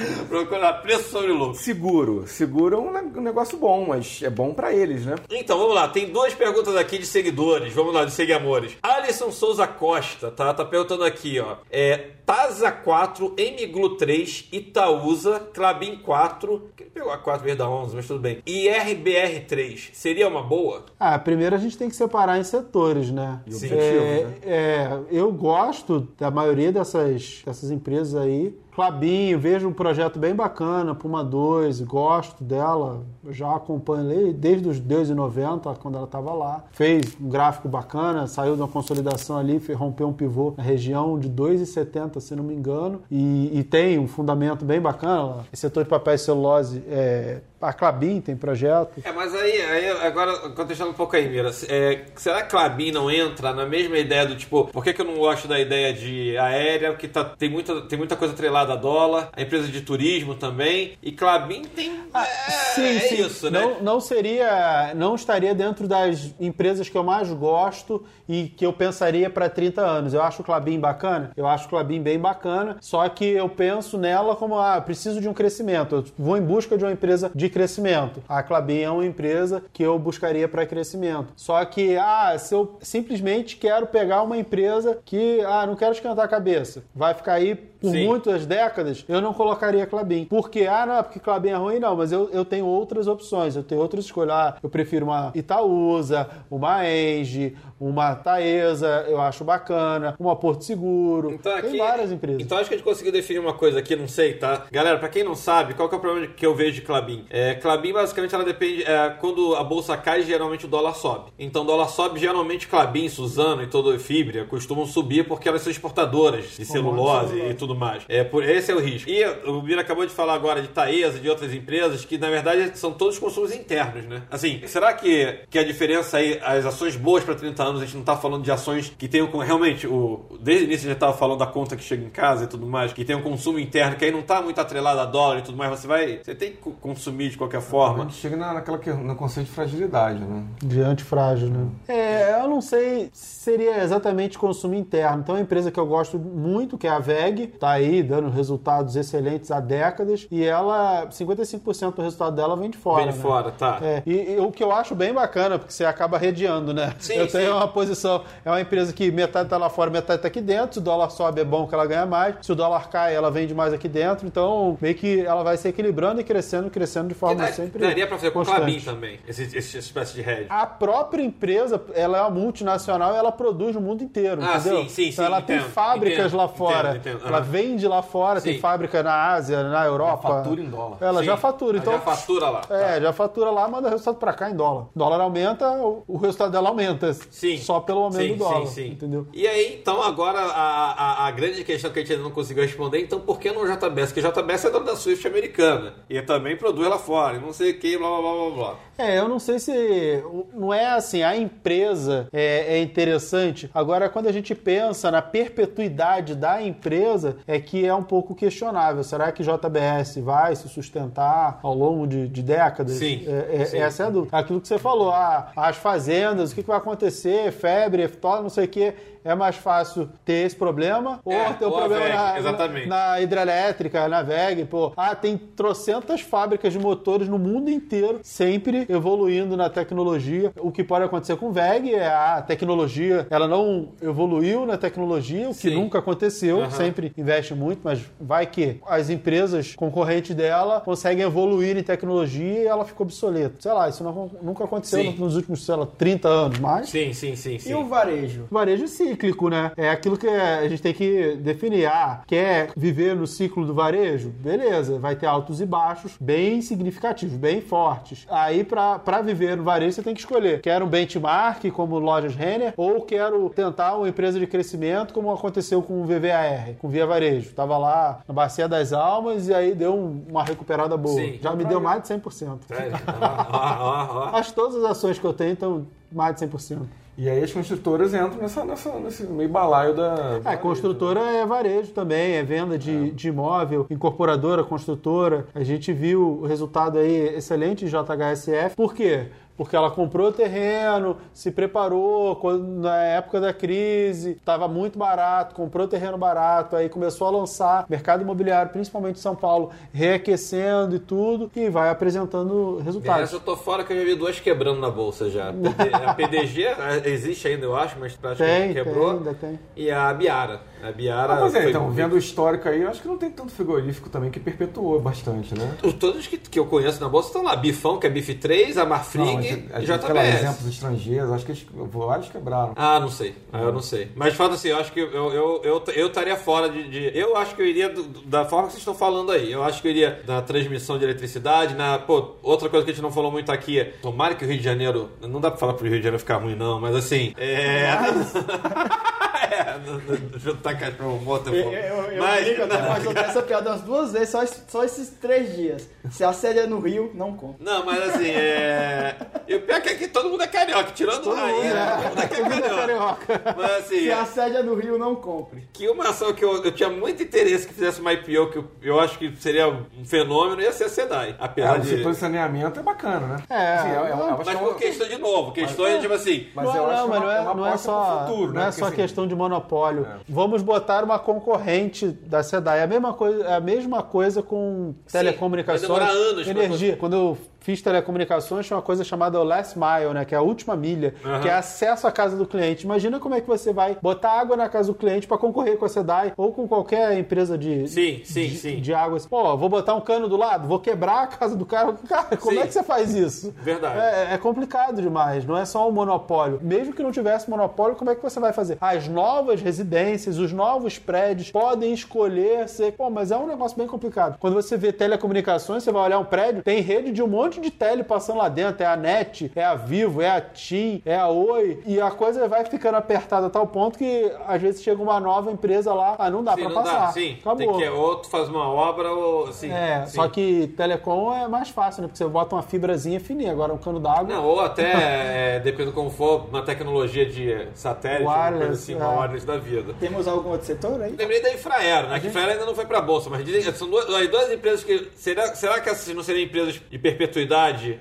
<laughs> Procura preço sobre lucro. Seguro. Seguro é um ne- negócio bom, mas é bom pra eles, né? Então, vamos lá. Tem duas perguntas aqui de seguidores. Vamos lá, de seguidores. Alisson Souza Costa, tá? Tá perguntando aqui, ó. É Taza 4, Emiglu 3, Itaúsa, Clabin 4. Que ele pegou a 4 vez da 11, mas tudo bem. E RBR 3. Seria uma boa? Ah, primeiro a gente tem que separar em setores, né? Sim. É, né? é, eu gosto da maioria dessas, dessas empresas aí. Clabinho, vejo um projeto bem bacana, Puma 2, gosto dela, já acompanho desde os 2,90, quando ela estava lá. Fez um gráfico bacana, saiu de uma consolidação ali, rompeu um pivô na região de 2,70, se não me engano, e, e tem um fundamento bem bacana. Esse setor de papel celulose, é, a Clabin tem projeto. É, mas aí, aí agora, contextuando um pouco aí, Mira, é, será que Clabin não entra na mesma ideia do tipo, por que, que eu não gosto da ideia de aérea, que tá, tem, muita, tem muita coisa atrelada a dólar, a empresa de turismo também, e Clabin tem. é, Sim, é sim. isso, né? Não, não seria, não estaria dentro das empresas que eu mais gosto e que eu pensaria para 30 anos. Eu acho o Clabin bacana, eu acho o Clabin bem bacana, só que eu penso nela como, ah, preciso de um crescimento, eu vou em busca de uma empresa de crescimento. A Clabin é uma empresa que eu buscaria para crescimento. Só que, ah, se eu simplesmente quero pegar uma empresa que, ah, não quero esquentar a cabeça, vai ficar aí por Sim. muitas décadas, eu não colocaria Clabin. Por quê? Ah, não, porque Clabin é ruim, não, mas eu, eu tenho outras opções, eu tenho outras escolhas. Ah, eu prefiro uma Itaúsa, uma Engie, uma Taesa, eu acho bacana, uma Porto Seguro. Então, aqui, Tem várias empresas. Então acho que a gente conseguiu definir uma coisa aqui, não sei, tá? Galera, pra quem não sabe, qual que é o problema que eu vejo de Clabin? É, Clabin, basicamente, ela depende. é, quando a bolsa cai, geralmente o dólar sobe. Então, o dólar sobe, geralmente Clabin, Suzano e todo Fibria costumam subir porque elas são exportadoras de celulose e tudo mais. É, por, esse é o risco. E o Bira acabou de falar agora de Taesa e de outras empresas que, na verdade, são todos consumos internos, né? Assim, será que, que a diferença aí, as ações boas pra 30 anos, a gente não tá falando de ações que tenham realmente o. Desde o início a gente tava falando da conta que chega em casa e tudo mais, que tem um consumo interno que aí não tá muito atrelado a dólar e tudo mais, você vai. Você tem que co- de qualquer A forma. gente chega na, naquela que, no conceito de fragilidade, né? De antifrágil, né? É, eu não sei se seria exatamente consumo interno. Então, é uma empresa que eu gosto muito, que é a VEG, tá aí dando resultados excelentes há décadas, e ela, 55% do resultado dela vem de fora. Vem de né? fora, tá. É, e, e o que eu acho bem bacana, porque você acaba redeando, né? Sim, eu tenho sim. uma posição, é uma empresa que metade tá lá fora, metade tá aqui dentro. Se o dólar sobe, é bom que ela ganha mais. Se o dólar cai, ela vende mais aqui dentro. Então, meio que ela vai se equilibrando e crescendo, crescendo de forma dá- sempre daria pra fazer com constante. Clabin também, esse, esse espécie de hedge. A própria empresa, ela é uma multinacional e ela produz no mundo inteiro, Ah, entendeu? sim, sim, então sim, ela tem entendo, fábricas entendo, lá fora, entendo, entendo, ela vende lá fora, tem Sim. fábrica na Ásia, na Europa. fatura em dólar. Ela Sim. já fatura, Ela então... já fatura lá. É, já fatura lá, manda o resultado pra cá em dólar. O dólar aumenta, o o resultado dela aumenta. Sim. Só pelo aumento sim, do dólar, Sim, sim. entendeu? E aí, então, agora a, a, a grande questão que a gente ainda não conseguiu responder, então, por que não o JBS? Porque o JBS é dona da Swift americana. E também produz lá fora, não sei o que, blá, blá, blá, blá, blá. É, eu não sei se. Não é assim, a empresa é, é interessante. Agora, quando a gente pensa na perpetuidade da empresa, é que é um pouco questionável. Será que JBS vai se sustentar ao longo de, de décadas? Sim, É, é- sim. Essa é a dúvida. Aquilo que você falou, ah, as fazendas, o que, que vai acontecer, febre, toda não sei o que. É mais fácil ter esse problema ou É, ter o a problema na, exatamente. na, na hidrelétrica, na VEG, pô. Ah, tem trocentas fábricas de motores no mundo inteiro, sempre evoluindo na tecnologia. O que pode acontecer com VEG é a tecnologia, ela não evoluiu na tecnologia, o que Sim. nunca aconteceu, Aham. sempre investe muito, mas vai que as empresas concorrentes dela conseguem evoluir em tecnologia e ela ficou obsoleta. Sei lá, isso não- nunca aconteceu Sim. nos últimos, sei lá, 30 anos, mas... Sim, sim, sim, sim. E o varejo? Varejo cíclico, né? É aquilo que a gente tem que definir. Ah, quer viver no ciclo do varejo? Beleza, vai ter altos e baixos bem significativos, bem fortes. Aí, pra viver no varejo, você tem que escolher. Quero um benchmark, como lojas Renner, ou quero tentar uma empresa de crescimento, como aconteceu com o VVAR, com o Via Varejo. Tava lá na Bacia das Almas e aí deu um- uma recuperada boa. Sim. Já me deu mais de 100%. Sério? Que todas as ações que eu tenho estão mais de 100%. E aí as construtoras entram nessa, nessa, nesse meio balaio da. É, construtora é varejo também, é venda de, de imóvel, incorporadora, construtora. A gente viu o resultado aí excelente de JHSF. Por quê? Porque ela comprou terreno, se preparou quando- na época da crise, estava muito barato, comprou terreno barato, aí começou a lançar mercado imobiliário, principalmente em São Paulo, reaquecendo e tudo, e vai apresentando resultados. Essa eu tô fora que eu já vi duas quebrando na bolsa já. A PDG <laughs> existe ainda, eu acho, mas acho Tem, que tem, quebrou. ainda tem. E a Biara. A Biara. Ah, pois é, foi- então, vendo o histórico aí, eu acho que não tem tanto frigorífico também que perpetuou bastante, né? Os- Todos que, que eu conheço na bolsa estão lá. Bifão, que é Bif 3, a Marfrig gente, a gente, JBS. exemplos estrangeiros, acho que eles, vários quebraram. Ah, não sei. Ah, eu não sei. Mas de fato assim, eu acho que eu, eu, eu, eu estaria fora de, de- Eu acho que eu iria do- da forma que vocês estão falando aí. Eu acho que eu iria na transmissão de eletricidade, na. Pô, outra coisa que a gente não falou muito aqui é. Tomara que o Rio de Janeiro. Não dá pra falar pro Rio de Janeiro ficar ruim, não, mas assim. É. <laughs> <laughs> <laughs> é, não- não- juntar cachorro morto Eu, é eu, fogo. eu Mas. brinco até, mas eu tenho essa piada umas duas vezes, só, só esses três dias. Se a sede é no Rio, não conta. Não, mas assim, é. E o pior é que aqui todo mundo é carioca, tirando o Rainha, né? todo mundo é carioca. carioca. Mas assim. Se a sede é no Rio, não compre. Que uma ação que eu, eu tinha muito interesse que fizesse uma IPO, que eu, eu acho que seria um fenômeno, ia ser a SEDAI. É, Apesar o de. setor de saneamento é bacana, né? É, Assim, é, é, uma- Mas é por uma- questão de novo, questões tipo assim. Mas não, eu não, acho mas é não uma, é, é uma não é só, futuro, não né? é Porque, só assim, questão de monopólio. Vamos botar uma concorrente da SEDAI. É a mesma coisa, é a mesma coisa com telecomunicações, vai demorar anos pra energia. Quando eu fiz telecomunicações, tinha uma coisa chamada last mile, né, que é a última milha, Aham. que é acesso à casa do cliente. Imagina como é que você vai botar água na casa do cliente para concorrer com a SEDAI ou com qualquer empresa de Sim, sim, de, sim. de água. Pô, vou botar um cano do lado, vou quebrar a casa do cara. <laughs> Cara, como Sim. é que você faz isso? Verdade. É, é complicado demais, não é só um monopólio. Mesmo que não tivesse monopólio, como é que você vai fazer? As novas residências, os novos prédios podem escolher ser. Pô, mas é um negócio bem complicado. Quando você vê telecomunicações, você vai olhar um prédio, tem rede de um monte de tele passando lá dentro. É a NET, é a Vivo, é a TIM, é a Oi. E a coisa vai ficando apertada a tal ponto que às vezes chega uma nova empresa lá, ah, não dá Sim, pra não passar. dá, sim. Acabou. Tem que ou tu faz uma obra ou. Assim, É, sim. só que telecom é mais fácil, né? Porque você bota uma fibrazinha fininha, agora um cano d'água. Não, ou até, é, dependendo como for, uma tecnologia de satélite, uma coisa Wireless, assim, uma é. wireless da vida. Temos algum outro setor aí? Lembrei da Infraero, né? Que a Infraero ainda não foi pra bolsa, mas dizem que são duas, as duas empresas que. Será, será que essas não seriam empresas de perpetuidade?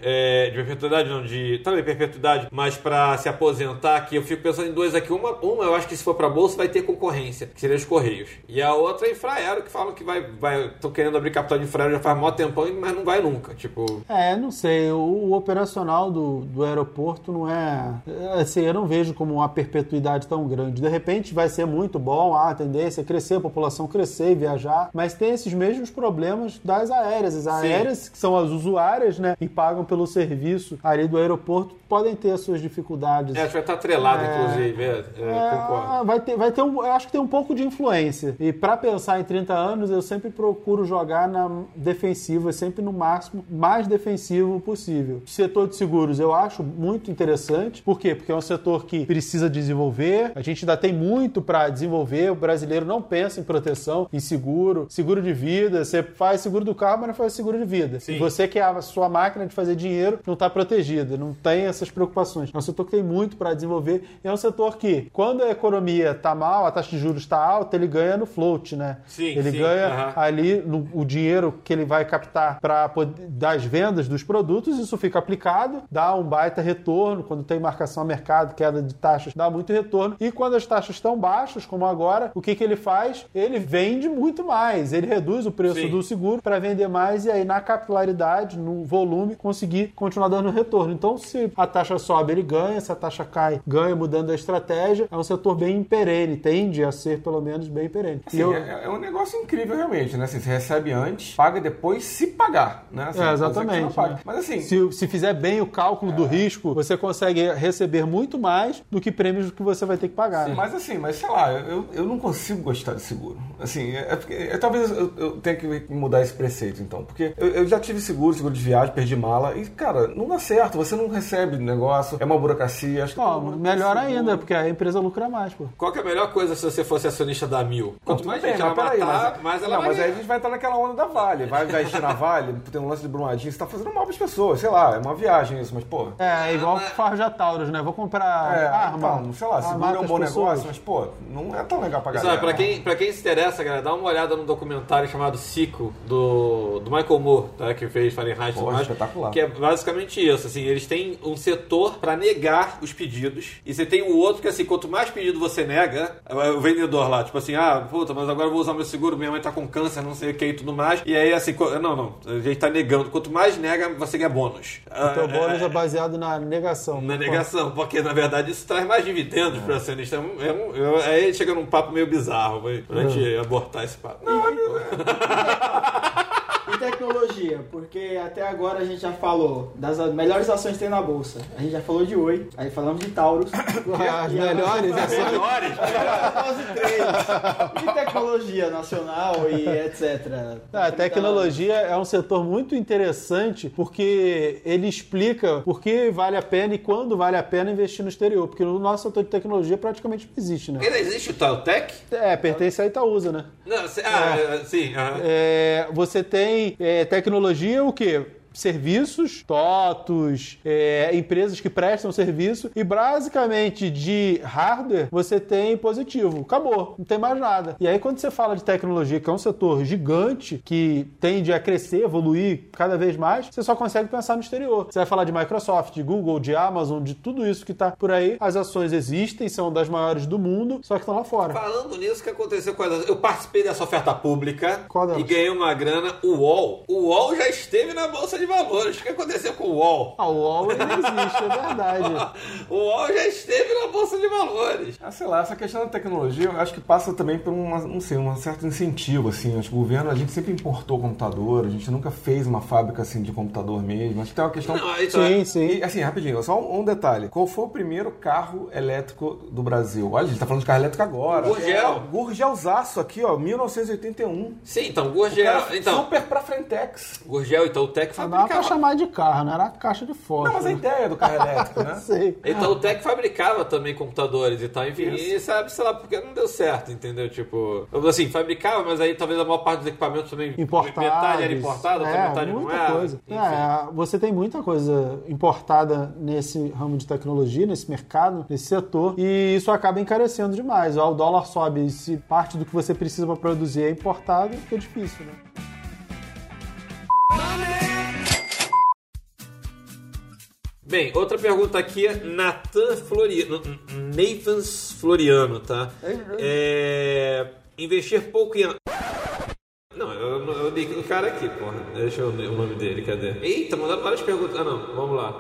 É, de perpetuidade, não, de. Também perpetuidade, mas pra se aposentar, que eu fico pensando em duas aqui. Uma, uma eu acho que se for pra bolsa vai ter concorrência, que seria os Correios. E a outra é Infraero, que falam que vai. vai Estão querendo abrir capital de Infraero já faz mó tempão, mas não vai nunca. Tipo. É, não sei. O, o operacional do, do aeroporto não é. é, Assim, eu não vejo como uma perpetuidade tão grande. De repente vai ser muito bom, ah, a tendência é crescer, a população crescer e viajar, mas tem esses mesmos problemas das aéreas. As aéreas, que são as usuárias, né, e pagam pelo serviço ali do aeroporto, podem ter as suas dificuldades. É, acho que vai estar atrelado, É. inclusive. É, é, concordo. É, vai ter, vai ter um, eu acho que tem um pouco de influência. E pra pensar em 30 anos, eu sempre procuro jogar na defensiva, sempre no máximo mais defensivo possível. O setor de seguros eu acho muito interessante. Por quê? Porque é um setor que precisa desenvolver. A gente ainda tem muito para desenvolver. O brasileiro não pensa em proteção, em seguro, seguro de vida. Você faz seguro do carro, mas não faz seguro de vida. Sim. Você que é a sua máquina de fazer dinheiro não está protegida, não tem essas preocupações. É um setor que tem muito para desenvolver. E é um setor que, quando a economia está mal, a taxa de juros está alta, ele ganha no float, né? Sim, ele sim, ganha aham. ali no- o dinheiro que ele vai captar para das vendas dos produtos, isso fica aplicado, dá um baita retorno. Quando tem marcação a mercado, queda de taxas, dá muito retorno. E quando as taxas estão baixas, como agora, o que, que ele faz? Ele vende muito mais. Ele reduz o preço Sim. do seguro para vender mais e aí na capilaridade, no volume volume, conseguir continuar dando retorno. Então, se a taxa sobe, ele ganha, se a taxa cai, ganha mudando a estratégia. É um setor bem perene, tende a ser pelo menos bem perene. Assim, eu- é, é um negócio incrível, realmente, né? Assim, você recebe antes, paga depois, se pagar, né? Assim, É, exatamente, né? Mas assim, Se, se fizer bem o cálculo do risco, você consegue receber muito mais do que prêmios que você vai ter que pagar. né? Mas assim, mas sei lá, eu, eu não consigo gostar de seguro. Assim, é, é porque, é, talvez eu, eu tenha que mudar esse preceito, então. Porque eu, eu já tive seguro, seguro de viagem, perdi mala, e, cara, não dá certo, você não recebe negócio, é uma burocracia. Acho mundo melhor ainda, porque a empresa lucra mais, pô. Qual que é a melhor coisa se você fosse acionista da Mil? Quanto mais bem, gente ela matar, mas, mais ela não, vai mas aí a gente vai entrar naquela onda da Vale. Vai, encher na Vale, tem um lance de Brumadinho, você tá fazendo mal pras pessoas, sei lá, é uma viagem isso, mas pô. É, igual Farja Taurus, né? Vou comprar É, arma. então, sei lá, seguro armar é um bom as pessoas. negócio, mas pô, não é tão legal pra Sabe, galera. pra quem, pra quem se interessa, galera, dá uma olhada no documentário chamado Cico, do, do Michael Moore, tá? que fez Fahrenheit mais, espetacular. que é basicamente isso, assim, eles têm um setor pra negar os pedidos, e você tem o outro que, assim, quanto mais pedido você nega, o vendedor lá, tipo assim, ah, puta, mas agora eu vou usar meu seguro, minha mãe tá com câncer, não sei o que e tudo mais, e aí, assim, não, não, a gente tá negando, quanto mais nega, você ganha bônus. O teu bônus é baseado na negação. Na negação, porque na verdade isso traz mais dividendos para acionista. É um- é um- eu- aí chega num papo meio bizarro, pra gente abortar esse papo. <laughs> E tecnologia, porque até agora a gente já falou das melhores ações que tem na bolsa. A gente já falou de Oi, aí falamos de Taurus. <coughs> As E melhores <coughs> ações. Melhores? De tecnologia nacional e etc. Ah, A tecnologia é um setor muito interessante porque ele explica por que vale a pena e quando vale a pena investir no exterior. Porque no nosso setor de tecnologia praticamente não existe, né? Ainda existe o Taltec? É, pertence à Itaúsa, né? Não, se- ah, é, sim. aham. É, você tem é, tecnologia, o quê? Serviços, TOTOS, é, empresas que prestam serviço e basicamente de hardware você tem positivo. Acabou, não tem mais nada. E aí quando você fala de tecnologia, que é um setor gigante que tende a crescer, evoluir cada vez mais, você só consegue pensar no exterior. Você vai falar de Microsoft, de Google, de Amazon, de tudo isso que está por aí. As ações existem, são das maiores do mundo, só que estão lá fora. Falando nisso, o que aconteceu com as... Eu participei dessa oferta pública e ganhei uma grana, o UOL. O UOL já esteve na Bolsa de Valores. O que aconteceu com o UOL? Ah, o UOL <laughs> existe, é verdade. O UOL já esteve na Bolsa de Valores. Ah, sei lá, essa questão da tecnologia eu acho que passa também por uma, não sei, um certo incentivo, assim. Acho que o governo, a gente sempre importou computador, a gente nunca fez uma fábrica, assim, de computador mesmo. Acho que tem uma questão... Não, isso é- Sim, sim. E, assim, rapidinho, só um, um detalhe. Qual foi o primeiro carro elétrico do Brasil? Olha, a gente tá falando de carro elétrico agora. Gurgel. É, Gurgelzaço aqui, ó, 1981. Sim, então, O Gurgel. cara Então, Super pra Frentex. Gurgel e Itautec Dá pra chamar de carro, não era caixa de foto. Não, mas a ideia do carro elétrico, né? <laughs> Sei. Então o Tech fabricava também computadores e tal, enfim, e sabe, sei lá, porque não deu certo, entendeu? Tipo, assim, fabricava, mas aí talvez a maior parte dos equipamentos também. Importados. Metade era importada, outra é, metade não muita era. coisa. Enfim. É, você tem muita coisa importada nesse ramo de tecnologia, nesse mercado, nesse setor, e isso acaba encarecendo demais. O dólar sobe, e se parte do que você precisa para produzir é importado, fica difícil, né? Bem, outra pergunta aqui é Nathan Floriano. Nathans Floriano, tá? É. Investir pouco em. Não, eu, eu li o cara aqui, porra. Deixa eu ver o nome dele, cadê? Eita, mandaram várias perguntas. Ah, não, vamos lá.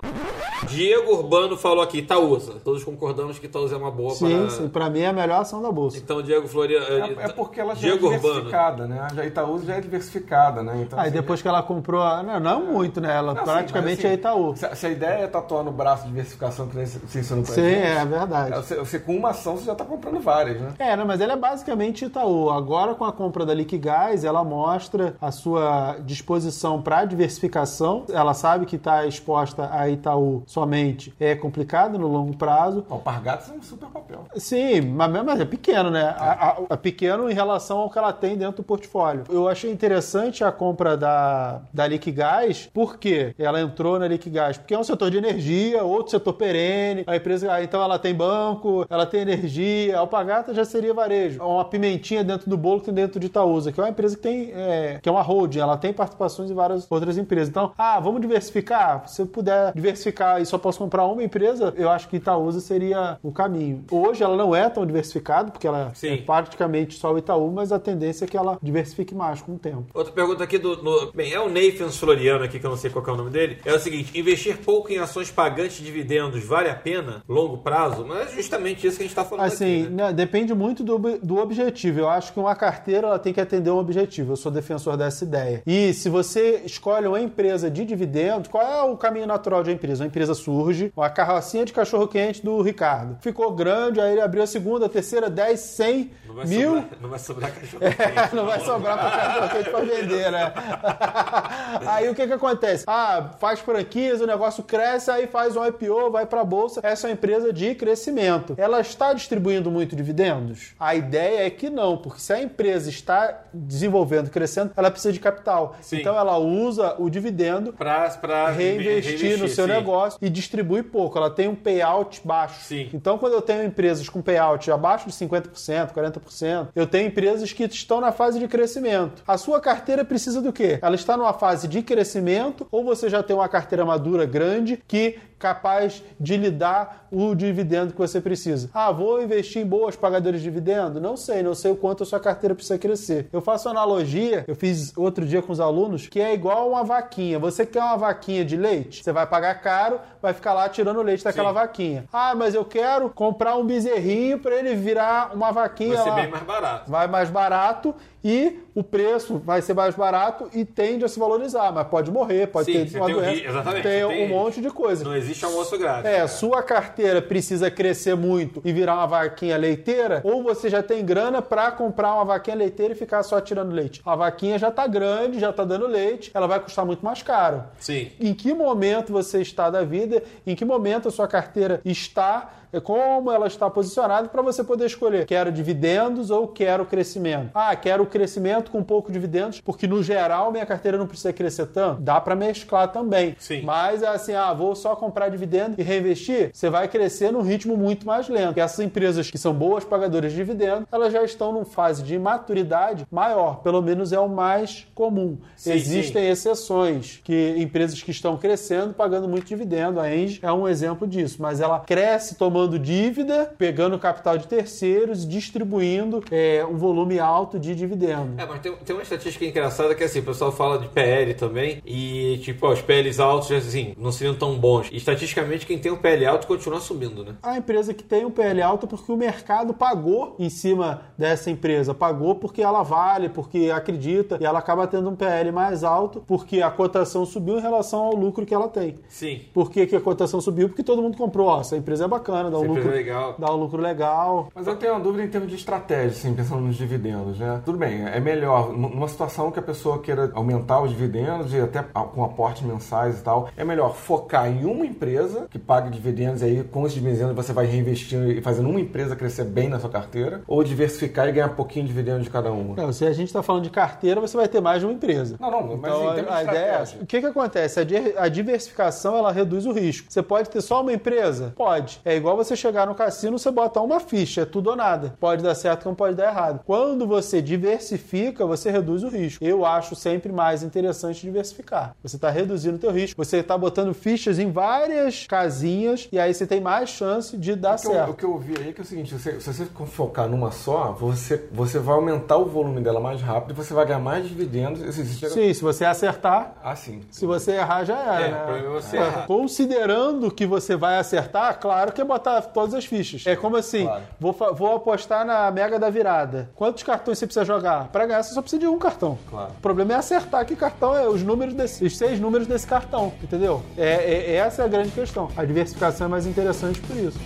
Diego Urbano falou aqui, Itaúsa. Todos concordamos que Itaúsa é uma boa Sim, para. sim. Pra mim é a melhor ação da bolsa. Então, Diego Floriano. É, é porque ela já Diego é Urbano. diversificada, né? A Itaúsa já é diversificada, né? Então, Aí assim, depois que ela comprou, a- não, não muito, né? Ela Não, sim, praticamente mas, assim, é Itaú. Se, se a ideia é tatuar no braço de diversificação que nem você ensinou pra Sim, gente, é verdade. Você, você com uma ação você já tá comprando várias, né? É, não, mas ela é basicamente Itaú. Agora, com a compra da Liquigás, ela mostra a sua disposição para diversificação. Ela sabe que está exposta a Itaú somente é complicado no longo prazo. O Pargatas é um super papel. Sim, mas mesmo é pequeno, né? A- a- É pequeno em relação ao que ela tem dentro do portfólio. Eu achei interessante a compra da, da Liquigás, porque ela entrou na Liquigás, porque é um setor de energia, outro setor perene, a empresa, ah, então ela tem banco, ela tem energia, a Alpagata já seria varejo. É Uma pimentinha dentro do bolo que tem dentro de Itaúsa, que é uma empresa que tem, é, que é uma holding, ela tem participações em várias outras empresas. Então, ah, vamos diversificar? Se eu puder diversificar e só posso comprar uma empresa, eu acho que Itaúsa seria o caminho. Hoje ela não é tão diversificada, porque ela Sim. é praticamente só o Itaú, mas a tendência é que ela diversifique mais com o tempo. Outra pergunta aqui do. no- bem, é o Nathan Floriano aqui, que eu não sei qual é o nome dele. É o seguinte: investir pouco em ações pagantes de dividendos vale a pena? Longo prazo? Mas é justamente isso que a gente tá falando Assim, aqui. Né? né, depende muito do, do objetivo. Eu acho que uma carteira ela tem que atender um objetivo. Eu sou defensor dessa ideia. E se você escolhe uma empresa de dividendos, qual é o caminho natural de uma empresa? Uma empresa surge, uma carrocinha de cachorro-quente do Ricardo. Ficou grande, aí ele abriu a segunda, a terceira, 10, 100, Não vai mil. sobrar, não vai sobrar cachorro. É, <laughs> não vai sobrar pra cachorro-quente pra vender, né? <laughs> aí o que que acontece? Ah, faz franquias, o negócio cresce, aí faz um IPO, vai pra bolsa. Essa é uma empresa de crescimento. Ela está distribuindo muito dividendos? A ideia é que não, porque se a empresa está desenvolvendo, crescendo, ela precisa de capital. Sim. Então ela usa o dividendo Pra, pra reinvestir no seu sim. negócio e distribui pouco. Ela tem um payout baixo. Sim. Então, quando eu tenho empresas com payout abaixo de 50%, 40%, eu tenho empresas que estão na fase de crescimento. A sua carteira precisa do quê? Ela está numa fase de crescimento ou você já tem uma carteira madura grande que capaz de lhe dar o dividendo que você precisa. Ah, vou investir em boas pagadoras de dividendo? Não sei, não sei o quanto a sua carteira precisa crescer. Eu faço analogia, eu fiz outro dia com os alunos, que é igual uma vaquinha. Você quer uma vaquinha de leite? Você vai pagar caro, vai ficar lá tirando leite daquela Sim. vaquinha. Ah, mas eu quero comprar um bezerrinho para ele virar uma vaquinha Vai ser lá. bem mais barato. Vai mais barato e o preço vai ser mais barato e tende a se valorizar, mas pode morrer, pode Sim, ter uma tem doença, exatamente, tem um tem- monte de coisa. Não existe almoço grátis. É, sua carteira precisa crescer muito e virar uma vaquinha leiteira, ou você já tem grana pra comprar uma vaquinha leiteira e ficar só tirando leite. A vaquinha já tá grande, já tá dando leite, ela vai custar muito mais caro. Sim. Em que momento você está da vida? Em que momento a sua carteira está? É, Como ela está posicionada para você poder escolher? Quero dividendos ou quero crescimento? Ah, quero crescimento com pouco dividendos, porque no geral minha carteira não precisa crescer tanto. Dá para mesclar também. Sim. Mas assim, ah, vou só comprar dividendo e reinvestir, você vai crescer num ritmo muito mais lento. Porque essas empresas que são boas pagadoras de dividendos, elas já estão numa fase de maturidade maior, pelo menos é o mais comum. Sim, Existem exceções, que empresas que estão crescendo pagando muito dividendo, a Engie é um exemplo disso, mas ela cresce tomando dívida, pegando capital de terceiros e distribuindo é, um volume alto de dividendo. É, mas tem, tem uma estatística engraçada que assim, o pessoal fala de PL também, e tipo, ó, os PLs altos, assim, não seriam tão bons. E, estatisticamente, quem tem um PL alto continua subindo, né? A empresa que tem um PL alto porque o mercado pagou em cima dessa empresa. Pagou porque ela vale, porque acredita, e ela acaba tendo um PL mais alto porque a cotação subiu em relação ao lucro que ela tem. Sim. Por que, que a cotação subiu? Porque todo mundo comprou. Ó, essa empresa é bacana, dá um lucro legal. Dá um lucro legal. Mas eu tenho uma dúvida em termos de estratégia, assim, pensando nos dividendos, né? Tudo bem, é melhor, numa situação que a pessoa queira aumentar os dividendos e até com aportes mensais e tal, é melhor focar em uma empresa que pague dividendos e aí com os dividendos você vai reinvestindo e fazendo uma empresa crescer bem na sua carteira, ou diversificar e ganhar pouquinho de dividendos de cada uma. Não, se a gente está falando de carteira, você vai ter mais de uma empresa. Não, não, mas Então, em termos de a ideia é essa. O que, que acontece? A, di- a diversificação ela reduz o risco. Você pode ter só uma empresa? Pode. É igual você chegar no cassino, você botar uma ficha, é tudo ou nada. Pode dar certo, como pode dar errado. Quando você diversifica, você reduz o risco. Eu acho sempre mais interessante diversificar. Você está reduzindo o teu risco. Você está botando fichas em várias casinhas e aí você tem mais chance de dar O que, eu, certo. o que eu vi aí é que é o seguinte, você- se você focar numa só, você, você vai aumentar o volume dela mais rápido, você vai ganhar mais dividendos. Assim, chega- Sim, se você acertar, Ah, sim. Se você errar, já era. É, né? é. Considerando que você vai acertar, claro que é botar todas as fichas. É como assim: Claro. vou, vou apostar na Mega da Virada. Quantos cartões você precisa jogar? Pra ganhar, você só precisa de um cartão. Claro. O problema é acertar que cartão é os números desse, os seis números desse cartão, entendeu? É, é- essa é a grande questão. A diversificação é mais interessante por isso.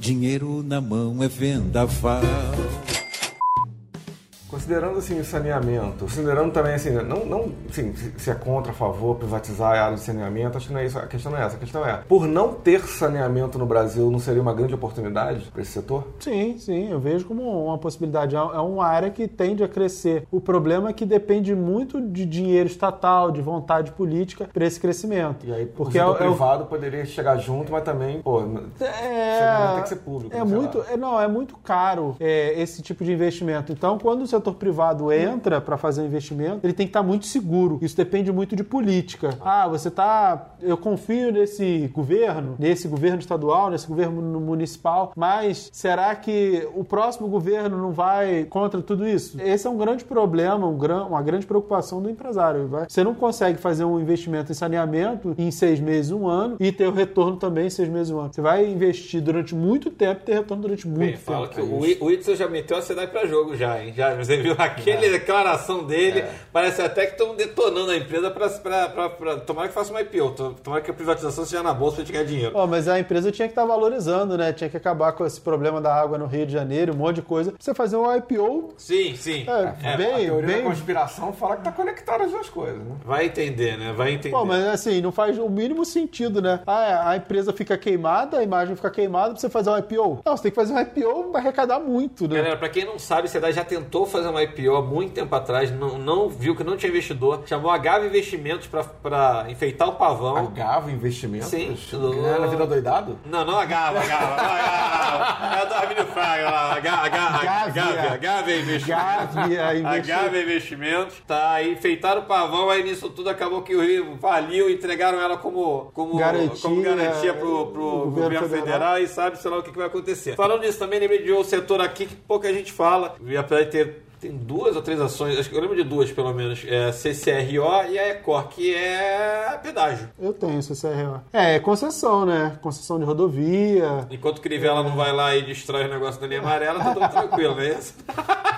Dinheiro na mão é vendaval. Considerando assim o saneamento, considerando também assim, não, não assim, se- é contra, a favor, privatizar a área de saneamento, acho que não é isso. A questão não é essa. A questão é, por não ter saneamento no Brasil, não seria uma grande oportunidade para esse setor? Sim, sim, eu vejo como uma possibilidade. É é uma área que tende a crescer. O problema é que depende muito de dinheiro estatal, de vontade política para esse crescimento. E aí, Porque o é, setor é o- privado poderia chegar junto, mas também, pô, É, saneamento tem que ser público. É muito, é, não, é muito caro é, esse tipo de investimento. Então, quando o setor privado entra para fazer um investimento, ele tem que estar muito seguro. Isso depende muito de política. Ah, você tá. Eu confio nesse governo, nesse governo estadual, nesse governo municipal, mas será que o próximo governo não vai contra tudo isso? Esse é um grande problema, um gran- uma grande preocupação do empresário. vai- Você não consegue fazer um investimento em saneamento em seis meses, um ano, e ter o retorno também em seis meses, um ano. Você vai investir durante muito tempo e ter retorno durante muito Bem, tempo. fala que o, I- o Whitson já meteu a cidade pra jogo já, hein? Já, você viu aquele declaração dele, parece até que estão detonando a empresa pra- Tomara que faça uma IPO, to- tomara que a privatização seja na bolsa pra gente ganhar dinheiro. Ó, mas a empresa tinha que estar valorizando, né? Tinha que acabar com esse problema da água no Rio de Janeiro, um monte de coisa. Você fazer um IPO, Sim, sim. é, É, A bem, teoria bem... da conspiração fala que tá conectado as duas coisas, né? Vai entender, né? Vai entender. Pô, mas assim, não faz o mínimo sentido, né? Ah, a empresa fica queimada, a imagem fica queimada pra você fazer um IPO. Não, você tem que fazer um IPO pra arrecadar muito, né? Galera, pra quem não sabe, a Cidade já tentou fazer uma IPO há muito tempo atrás, não, não viu que não tinha investidor, chamou a Gava Investimentos pra enfeitar o pavão. Agava investimentos? Sim. Ganhar na vida doidado? Não, não a Gava, a Gava, a Gava. É a do Arminio Fraga lá, a Ga- a Ga- a Gávea. Gávea, Gávea Investimentos. A. Gávea Investimentos, <laughs> tá enfeitaram o pavão, aí nisso tudo acabou que o Rio faliu, entregaram ela como, como Garantia, como garantia pro, pro governo, governo federal. federal. e sabe, sei lá, o que, que vai acontecer. Falando nisso também, lembrei de um setor aqui que pouca gente fala, e apesar de ter tem duas ou três ações, acho que eu lembro de duas pelo menos, é a CCRO e a Ecor, que é pedágio. Eu tenho CCRO. É, é concessão, né? Concessão de rodovia. Enquanto Crivella não vai lá e destrói o negócio da linha amarela, tá tudo tranquilo, não é isso? <laughs>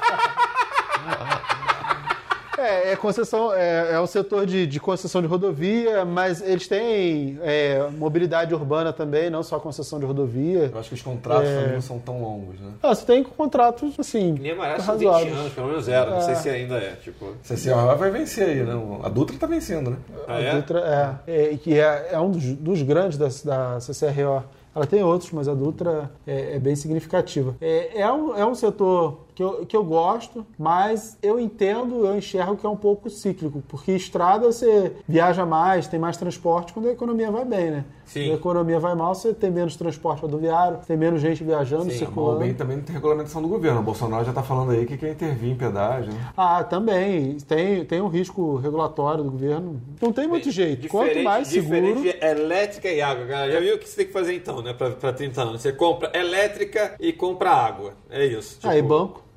É, é concessão, é, é um setor de, de concessão de rodovia, mas eles têm é, mobilidade urbana também, não só concessão de rodovia. Eu acho que os contratos É. também não são tão longos, né? Ah, você tem contratos, assim, Linha amarela são 20 razoáveis. anos, pelo menos zero. Não sei É. se ainda é, tipo... CCR vai vencer aí, né? A Dutra tá vencendo, né? Ah, A é? Dutra é, é, que é, é um dos, dos grandes da, da CCRO. Ela tem outros, mas a Dutra é, é bem significativa. É, é, um, é um setor que eu, que eu gosto, mas eu entendo, eu enxergo que é um pouco cíclico, porque estrada você viaja mais, tem mais transporte quando a economia vai bem, né? Sim. Quando a economia vai mal, você tem menos transporte rodoviário, tem menos gente viajando, Sim, circulando. bem também não tem regulamentação do governo. O Bolsonaro já tá falando aí que quer intervir em pedágio, né? Ah, também. Tem, tem um risco regulatório do governo. Não tem muito jeito. Quanto Diferente- mais seguro. Diferente de elétrica e água, galera. Já viu o que você tem que fazer então, né? Pra, pra 30 anos. Você compra elétrica e compra água. É isso. Ah, e tipo,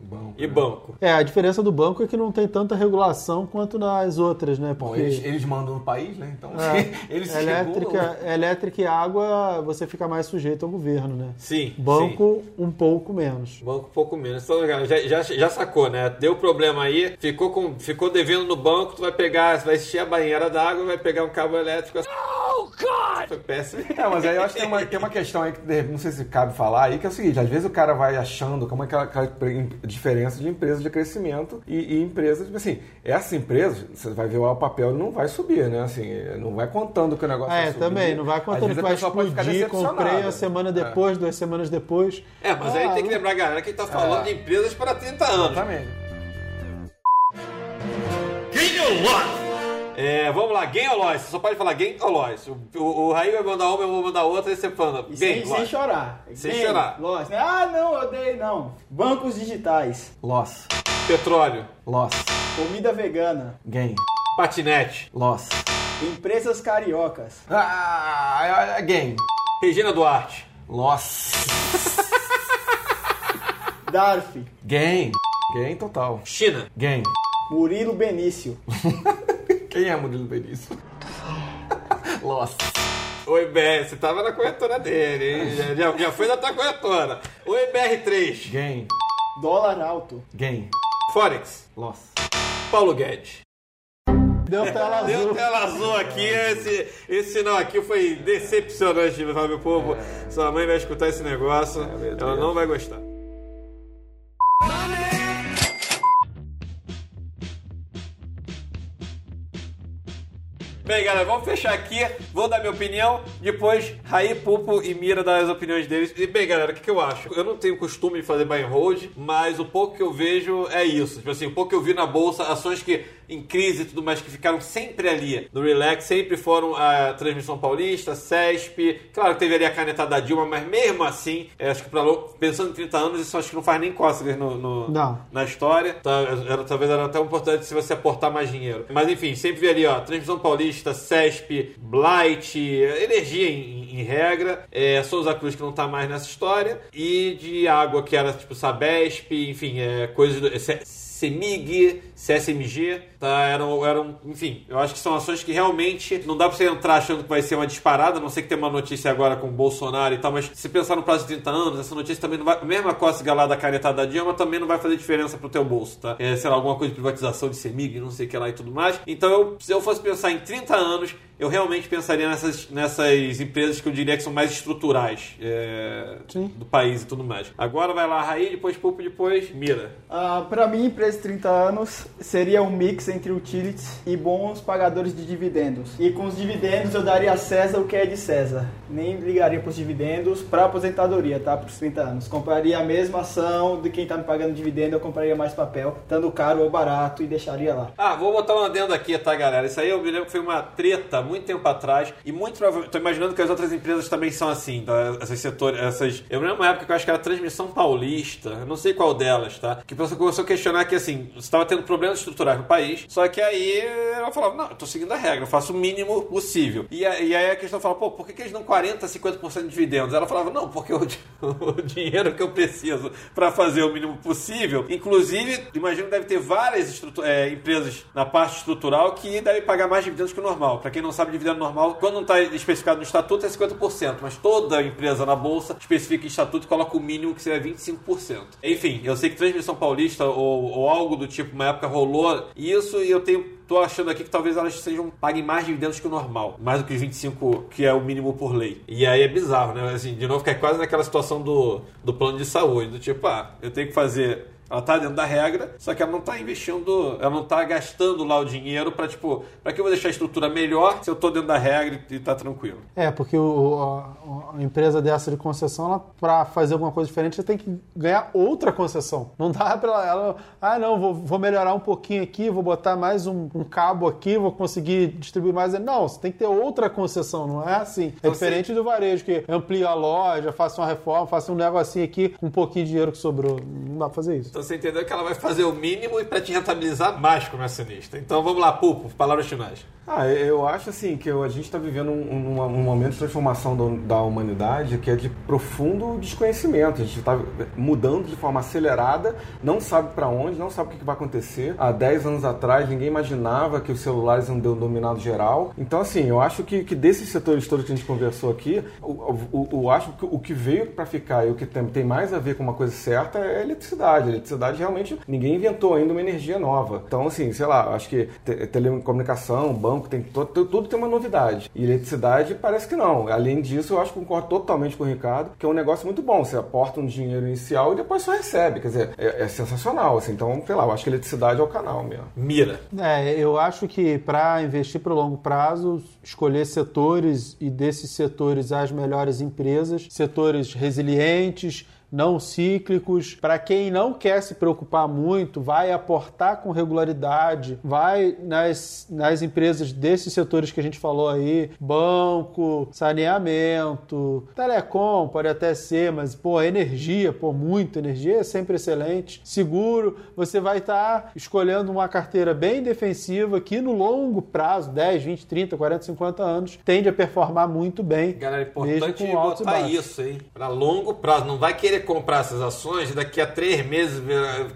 banco. Bom, E banco. É, a diferença do banco é que não tem tanta regulação quanto nas outras, né? Bom, Porque eles, eles mandam no país, né? Então é, <laughs> eles se regulam. elétrica, elétrica e água você fica mais sujeito ao governo, né? Sim. Banco um pouco menos. Banco um pouco menos. Então, já, já, já sacou, né? Deu problema aí, ficou, com, ficou devendo no banco, tu vai pegar, vai encher a banheira d'água, vai pegar um cabo elétrico. Oh, God! Foi péssimo. É, mas aí eu acho que tem uma, tem uma questão aí que não sei se cabe falar aí, que é o seguinte, às vezes o cara vai achando como é aquela, aquela diferença de empresas de crescimento e, e empresas, tipo assim, essas empresas, você vai ver lá o papel, não vai subir, né? Assim, não vai contando que o negócio É, vai subir. também, não vai contando que a vai explodir, comprei uma semana É. depois, duas semanas depois. É, mas aí Ah, tem que lembrar, galera, que a gente tá falando É. de empresas para 30 anos. Exatamente. É, vamos lá, game ou loss? Você só pode falar game ou loss. O, o, o Raí vai mandar uma, eu vou mandar outra, e você fala E game, sem, sem chorar. Sem Game, chorar. loss. Ah, não, eu odeio, não. Bancos digitais. Loss. Petróleo, Loss. Comida vegana. Gain. patinete, Loss. Empresas cariocas. Ah, gain. Regina Duarte, Loss. <laughs> Darf. Gain. Gain total. China, Gain. Murilo Benício. <laughs> Quem é Murilo Benício? <laughs> Loss. Oi BR, você tava na corretora dele, hein? Já, já, já foi da tua corretora. Oi BR3, Gain. Dólar alto. Gain. Forex, Loss. Paulo Guedes. Deu tela Deu azul. tela azul aqui, esse, esse sinal aqui foi decepcionante, meu povo. Sua mãe vai escutar esse negócio, ela não vai gostar. Bem, galera, vamos fechar aqui. Vou dar minha opinião. Depois, Raí, Pupo e Mira dar as opiniões deles. E, bem, galera, o que, que eu acho? Eu não tenho costume de fazer buy and hold, mas o pouco que eu vejo é isso. Tipo assim, o pouco que eu vi na bolsa, ações que em crise e tudo mais, que ficaram sempre ali no relax, sempre foram a Transmissão Paulista, CESP. Claro que teve ali a caneta da Dilma, mas mesmo assim, é, acho que pra, pensando em 30 anos, isso acho que não faz nem cócegas no, no- na história. Tá, era, talvez era até importante se você aportar mais dinheiro. Mas enfim, sempre vi ali, ó, Transmissão Paulista, CESP, Blight, energia em, em regra, é, Souza Cruz que não tá mais nessa história, e de água que era tipo Sabesp, enfim, é, coisas do. C- CEMIG, CSMG, tá? Eram, eram, enfim, eu acho que são ações que realmente não dá pra você entrar achando que vai ser uma disparada, a não sei que tem uma notícia agora com o Bolsonaro e tal, mas se pensar no prazo de 30 anos, essa notícia também não vai. A mesma cócega lá da canetada da Dilma também não vai fazer diferença pro teu bolso, tá? É, sei lá, alguma coisa de privatização de CEMIG, não sei o que lá e tudo mais. Então, eu, se eu fosse pensar em 30 anos, eu realmente pensaria nessas, nessas empresas que eu diria que são mais estruturais é, do país e tudo mais. Agora vai lá, Raí, depois Pulpo, depois Mira. Ah, pra mim, empresa de 30 anos seria um mix entre utilities e bons pagadores de dividendos. E com os dividendos eu daria a César o que é de César. Nem ligaria pros dividendos pra aposentadoria, tá? Pros 30 anos. Compraria a mesma ação de quem tá me pagando dividendo, eu compraria mais papel, estando caro ou barato e deixaria lá. Ah, vou botar um adendo aqui, tá, galera? Isso aí eu me lembro que foi uma treta muito tempo atrás e muito provavelmente. Tô imaginando que as outras empresas também são assim, tá? Essas setores, essas. Eu lembro uma época que eu acho que era Transmissão Paulista, eu não sei qual delas, tá? Que pessoa começou a questionar que assim, você estava tendo problemas estruturais no país, só que aí ela falava, não, eu tô seguindo a regra, eu faço o mínimo possível. E, e aí a questão fala, pô, por que, que eles dão 40, 50% de dividendos? Ela falava, não, porque o, <laughs> o dinheiro que eu preciso para fazer o mínimo possível, inclusive, imagino que deve ter várias é, empresas na parte estrutural que devem pagar mais dividendos que o normal. Para quem não sabe, dividendo normal, quando não está especificado no estatuto, é 50%, mas toda empresa na bolsa especifica em estatuto e coloca o mínimo que seria 25%. Enfim, eu sei que Transmissão Paulista ou, ou algo do tipo, uma época rolou isso e eu tenho tô achando aqui que talvez elas sejam paguem mais dividendos que o normal, mais do que os 25 que é o mínimo por lei. E aí é bizarro, né? Assim, de novo, que é quase naquela situação do, do plano de saúde, do tipo, ah, eu tenho que fazer ela tá dentro da regra, só que ela não tá investindo, ela não tá gastando lá o dinheiro pra, tipo, pra que eu vou deixar a estrutura melhor se eu tô dentro da regra e tá tranquilo? É, porque o- a, a empresa dessa de concessão, ela, pra fazer alguma coisa diferente, você tem que ganhar outra concessão. Não dá pra ela, ela, ah, não, vou, vou melhorar um pouquinho aqui, vou botar mais um, um cabo aqui, vou conseguir distribuir mais. Não, você tem que ter outra concessão, não é assim. É Então, diferente do varejo, que amplia a loja, faça uma reforma, faça um negocinho aqui com um pouquinho de dinheiro que sobrou. Não dá pra fazer isso. Então você entendeu que ela vai fazer o mínimo e pra te rentabilizar mais como acionista. Então vamos lá, Pupo, palavras finais. Ah, eu acho assim que a gente está vivendo um, um- um momento de transformação do- da humanidade que é de profundo desconhecimento. A gente está mudando de forma acelerada, não sabe para onde, não sabe o que, que vai acontecer. Há 10 anos atrás, ninguém imaginava que os celulares iam ter dominado geral. Então, assim, eu acho que, que desses setores todos que a gente conversou aqui, eu acho que o que veio para ficar e o que tem, tem mais a ver com uma coisa certa é a eletricidade. A eletricidade realmente ninguém inventou ainda uma energia nova. Então, assim, sei lá, acho que te- telecomunicação, banco, tem to- to- tudo tem uma novidade. E eletricidade parece que não. Além disso, eu acho que concordo totalmente com o Ricardo, que é um negócio muito bom. Você aporta um dinheiro inicial e depois só recebe. Quer dizer, é, é sensacional. Assim. Então, sei lá, eu acho que eletricidade é o canal mesmo. Mira. É, eu acho que para investir para o longo prazo, escolher setores e desses setores as melhores empresas, setores resilientes, não cíclicos. Para quem não quer se preocupar muito, vai aportar com regularidade, vai nas, nas empresas desses setores que a gente falou aí, banco, saneamento, telecom, pode até ser, mas pô, energia, pô, muita energia é sempre excelente. Seguro, você vai estar escolhendo uma carteira bem defensiva que no longo prazo, 10, 20, 30, 40, 50 anos, tende a performar muito bem. Galera, é mesmo importante botar isso, hein? Pra longo prazo. Não vai querer comprar essas ações daqui a três meses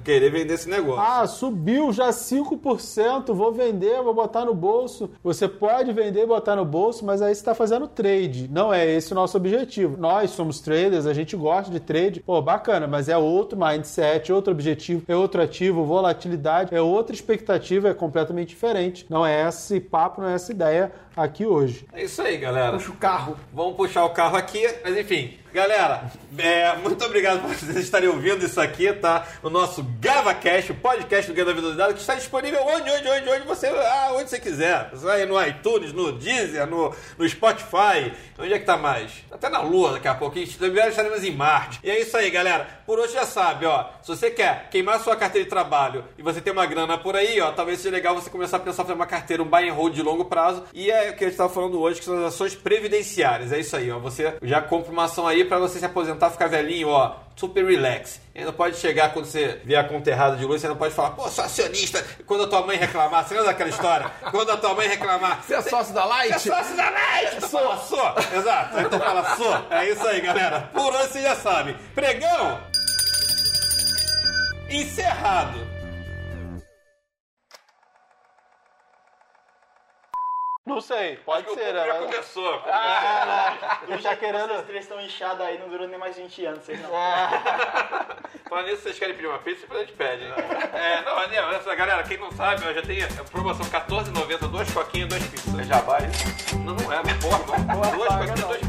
querer vender esse negócio. Ah, subiu já 5%, vou vender, vou botar no bolso. Você pode vender e botar no bolso, mas aí você está fazendo trade. Não é esse o nosso objetivo. Nós somos traders, a gente gosta de trade. Pô, bacana, mas é outro mindset, outro objetivo, é outro ativo, volatilidade, é outra expectativa, é completamente diferente. Não é esse papo, não é essa ideia aqui hoje. É isso aí, galera. Puxa o carro. Vamos puxar o carro aqui, mas enfim, Galera, é, muito obrigado por vocês estarem ouvindo isso aqui, tá? O nosso GavaCast, o podcast do Guia da Vida do Dado, que está disponível onde, onde, onde, onde você, ah, onde você quiser. Você vai no iTunes, no Deezer, no, no Spotify. Onde é que tá mais? Até na Lua daqui a pouquinho. Também estaremos em Marte. E é isso aí, galera. Por hoje já sabe, ó. Se você quer queimar sua carteira de trabalho e você tem uma grana por aí, ó, talvez seja legal você começar a pensar em fazer uma carteira, um buy and hold de longo prazo. E é o que a gente estava falando hoje, que são as ações previdenciárias. É isso aí, ó. Você já compra uma ação aí para você se aposentar, ficar velhinho, ó. Super relax. E não pode chegar quando você vê a conta errada de luz, você não pode falar, pô, sou acionista. Quando a tua mãe reclamar, você lembra daquela história? Quando a tua mãe reclamar, Você é sócio da Light? é sócio da Light! Tu fala, sou! Exato, aí tu fala, sou. É isso aí, galera. Por hoje você já sabe. Pregão! Encerrado. Não sei, pode Acho que ser, o já né? começou. Eu tá <laughs> querendo. Vocês três estão inchados aí, não durou nem mais 20 anos, vocês não. Falando nisso, vocês querem pedir uma pizza? Depois a gente pede. né? É, não, né, essa galera, quem não sabe, ó, já tem promoção R$14,90, duas coquinhas, duas pizzas. É jabá isso? Não, não é, não importa. Duas paga coquinhas, não. duas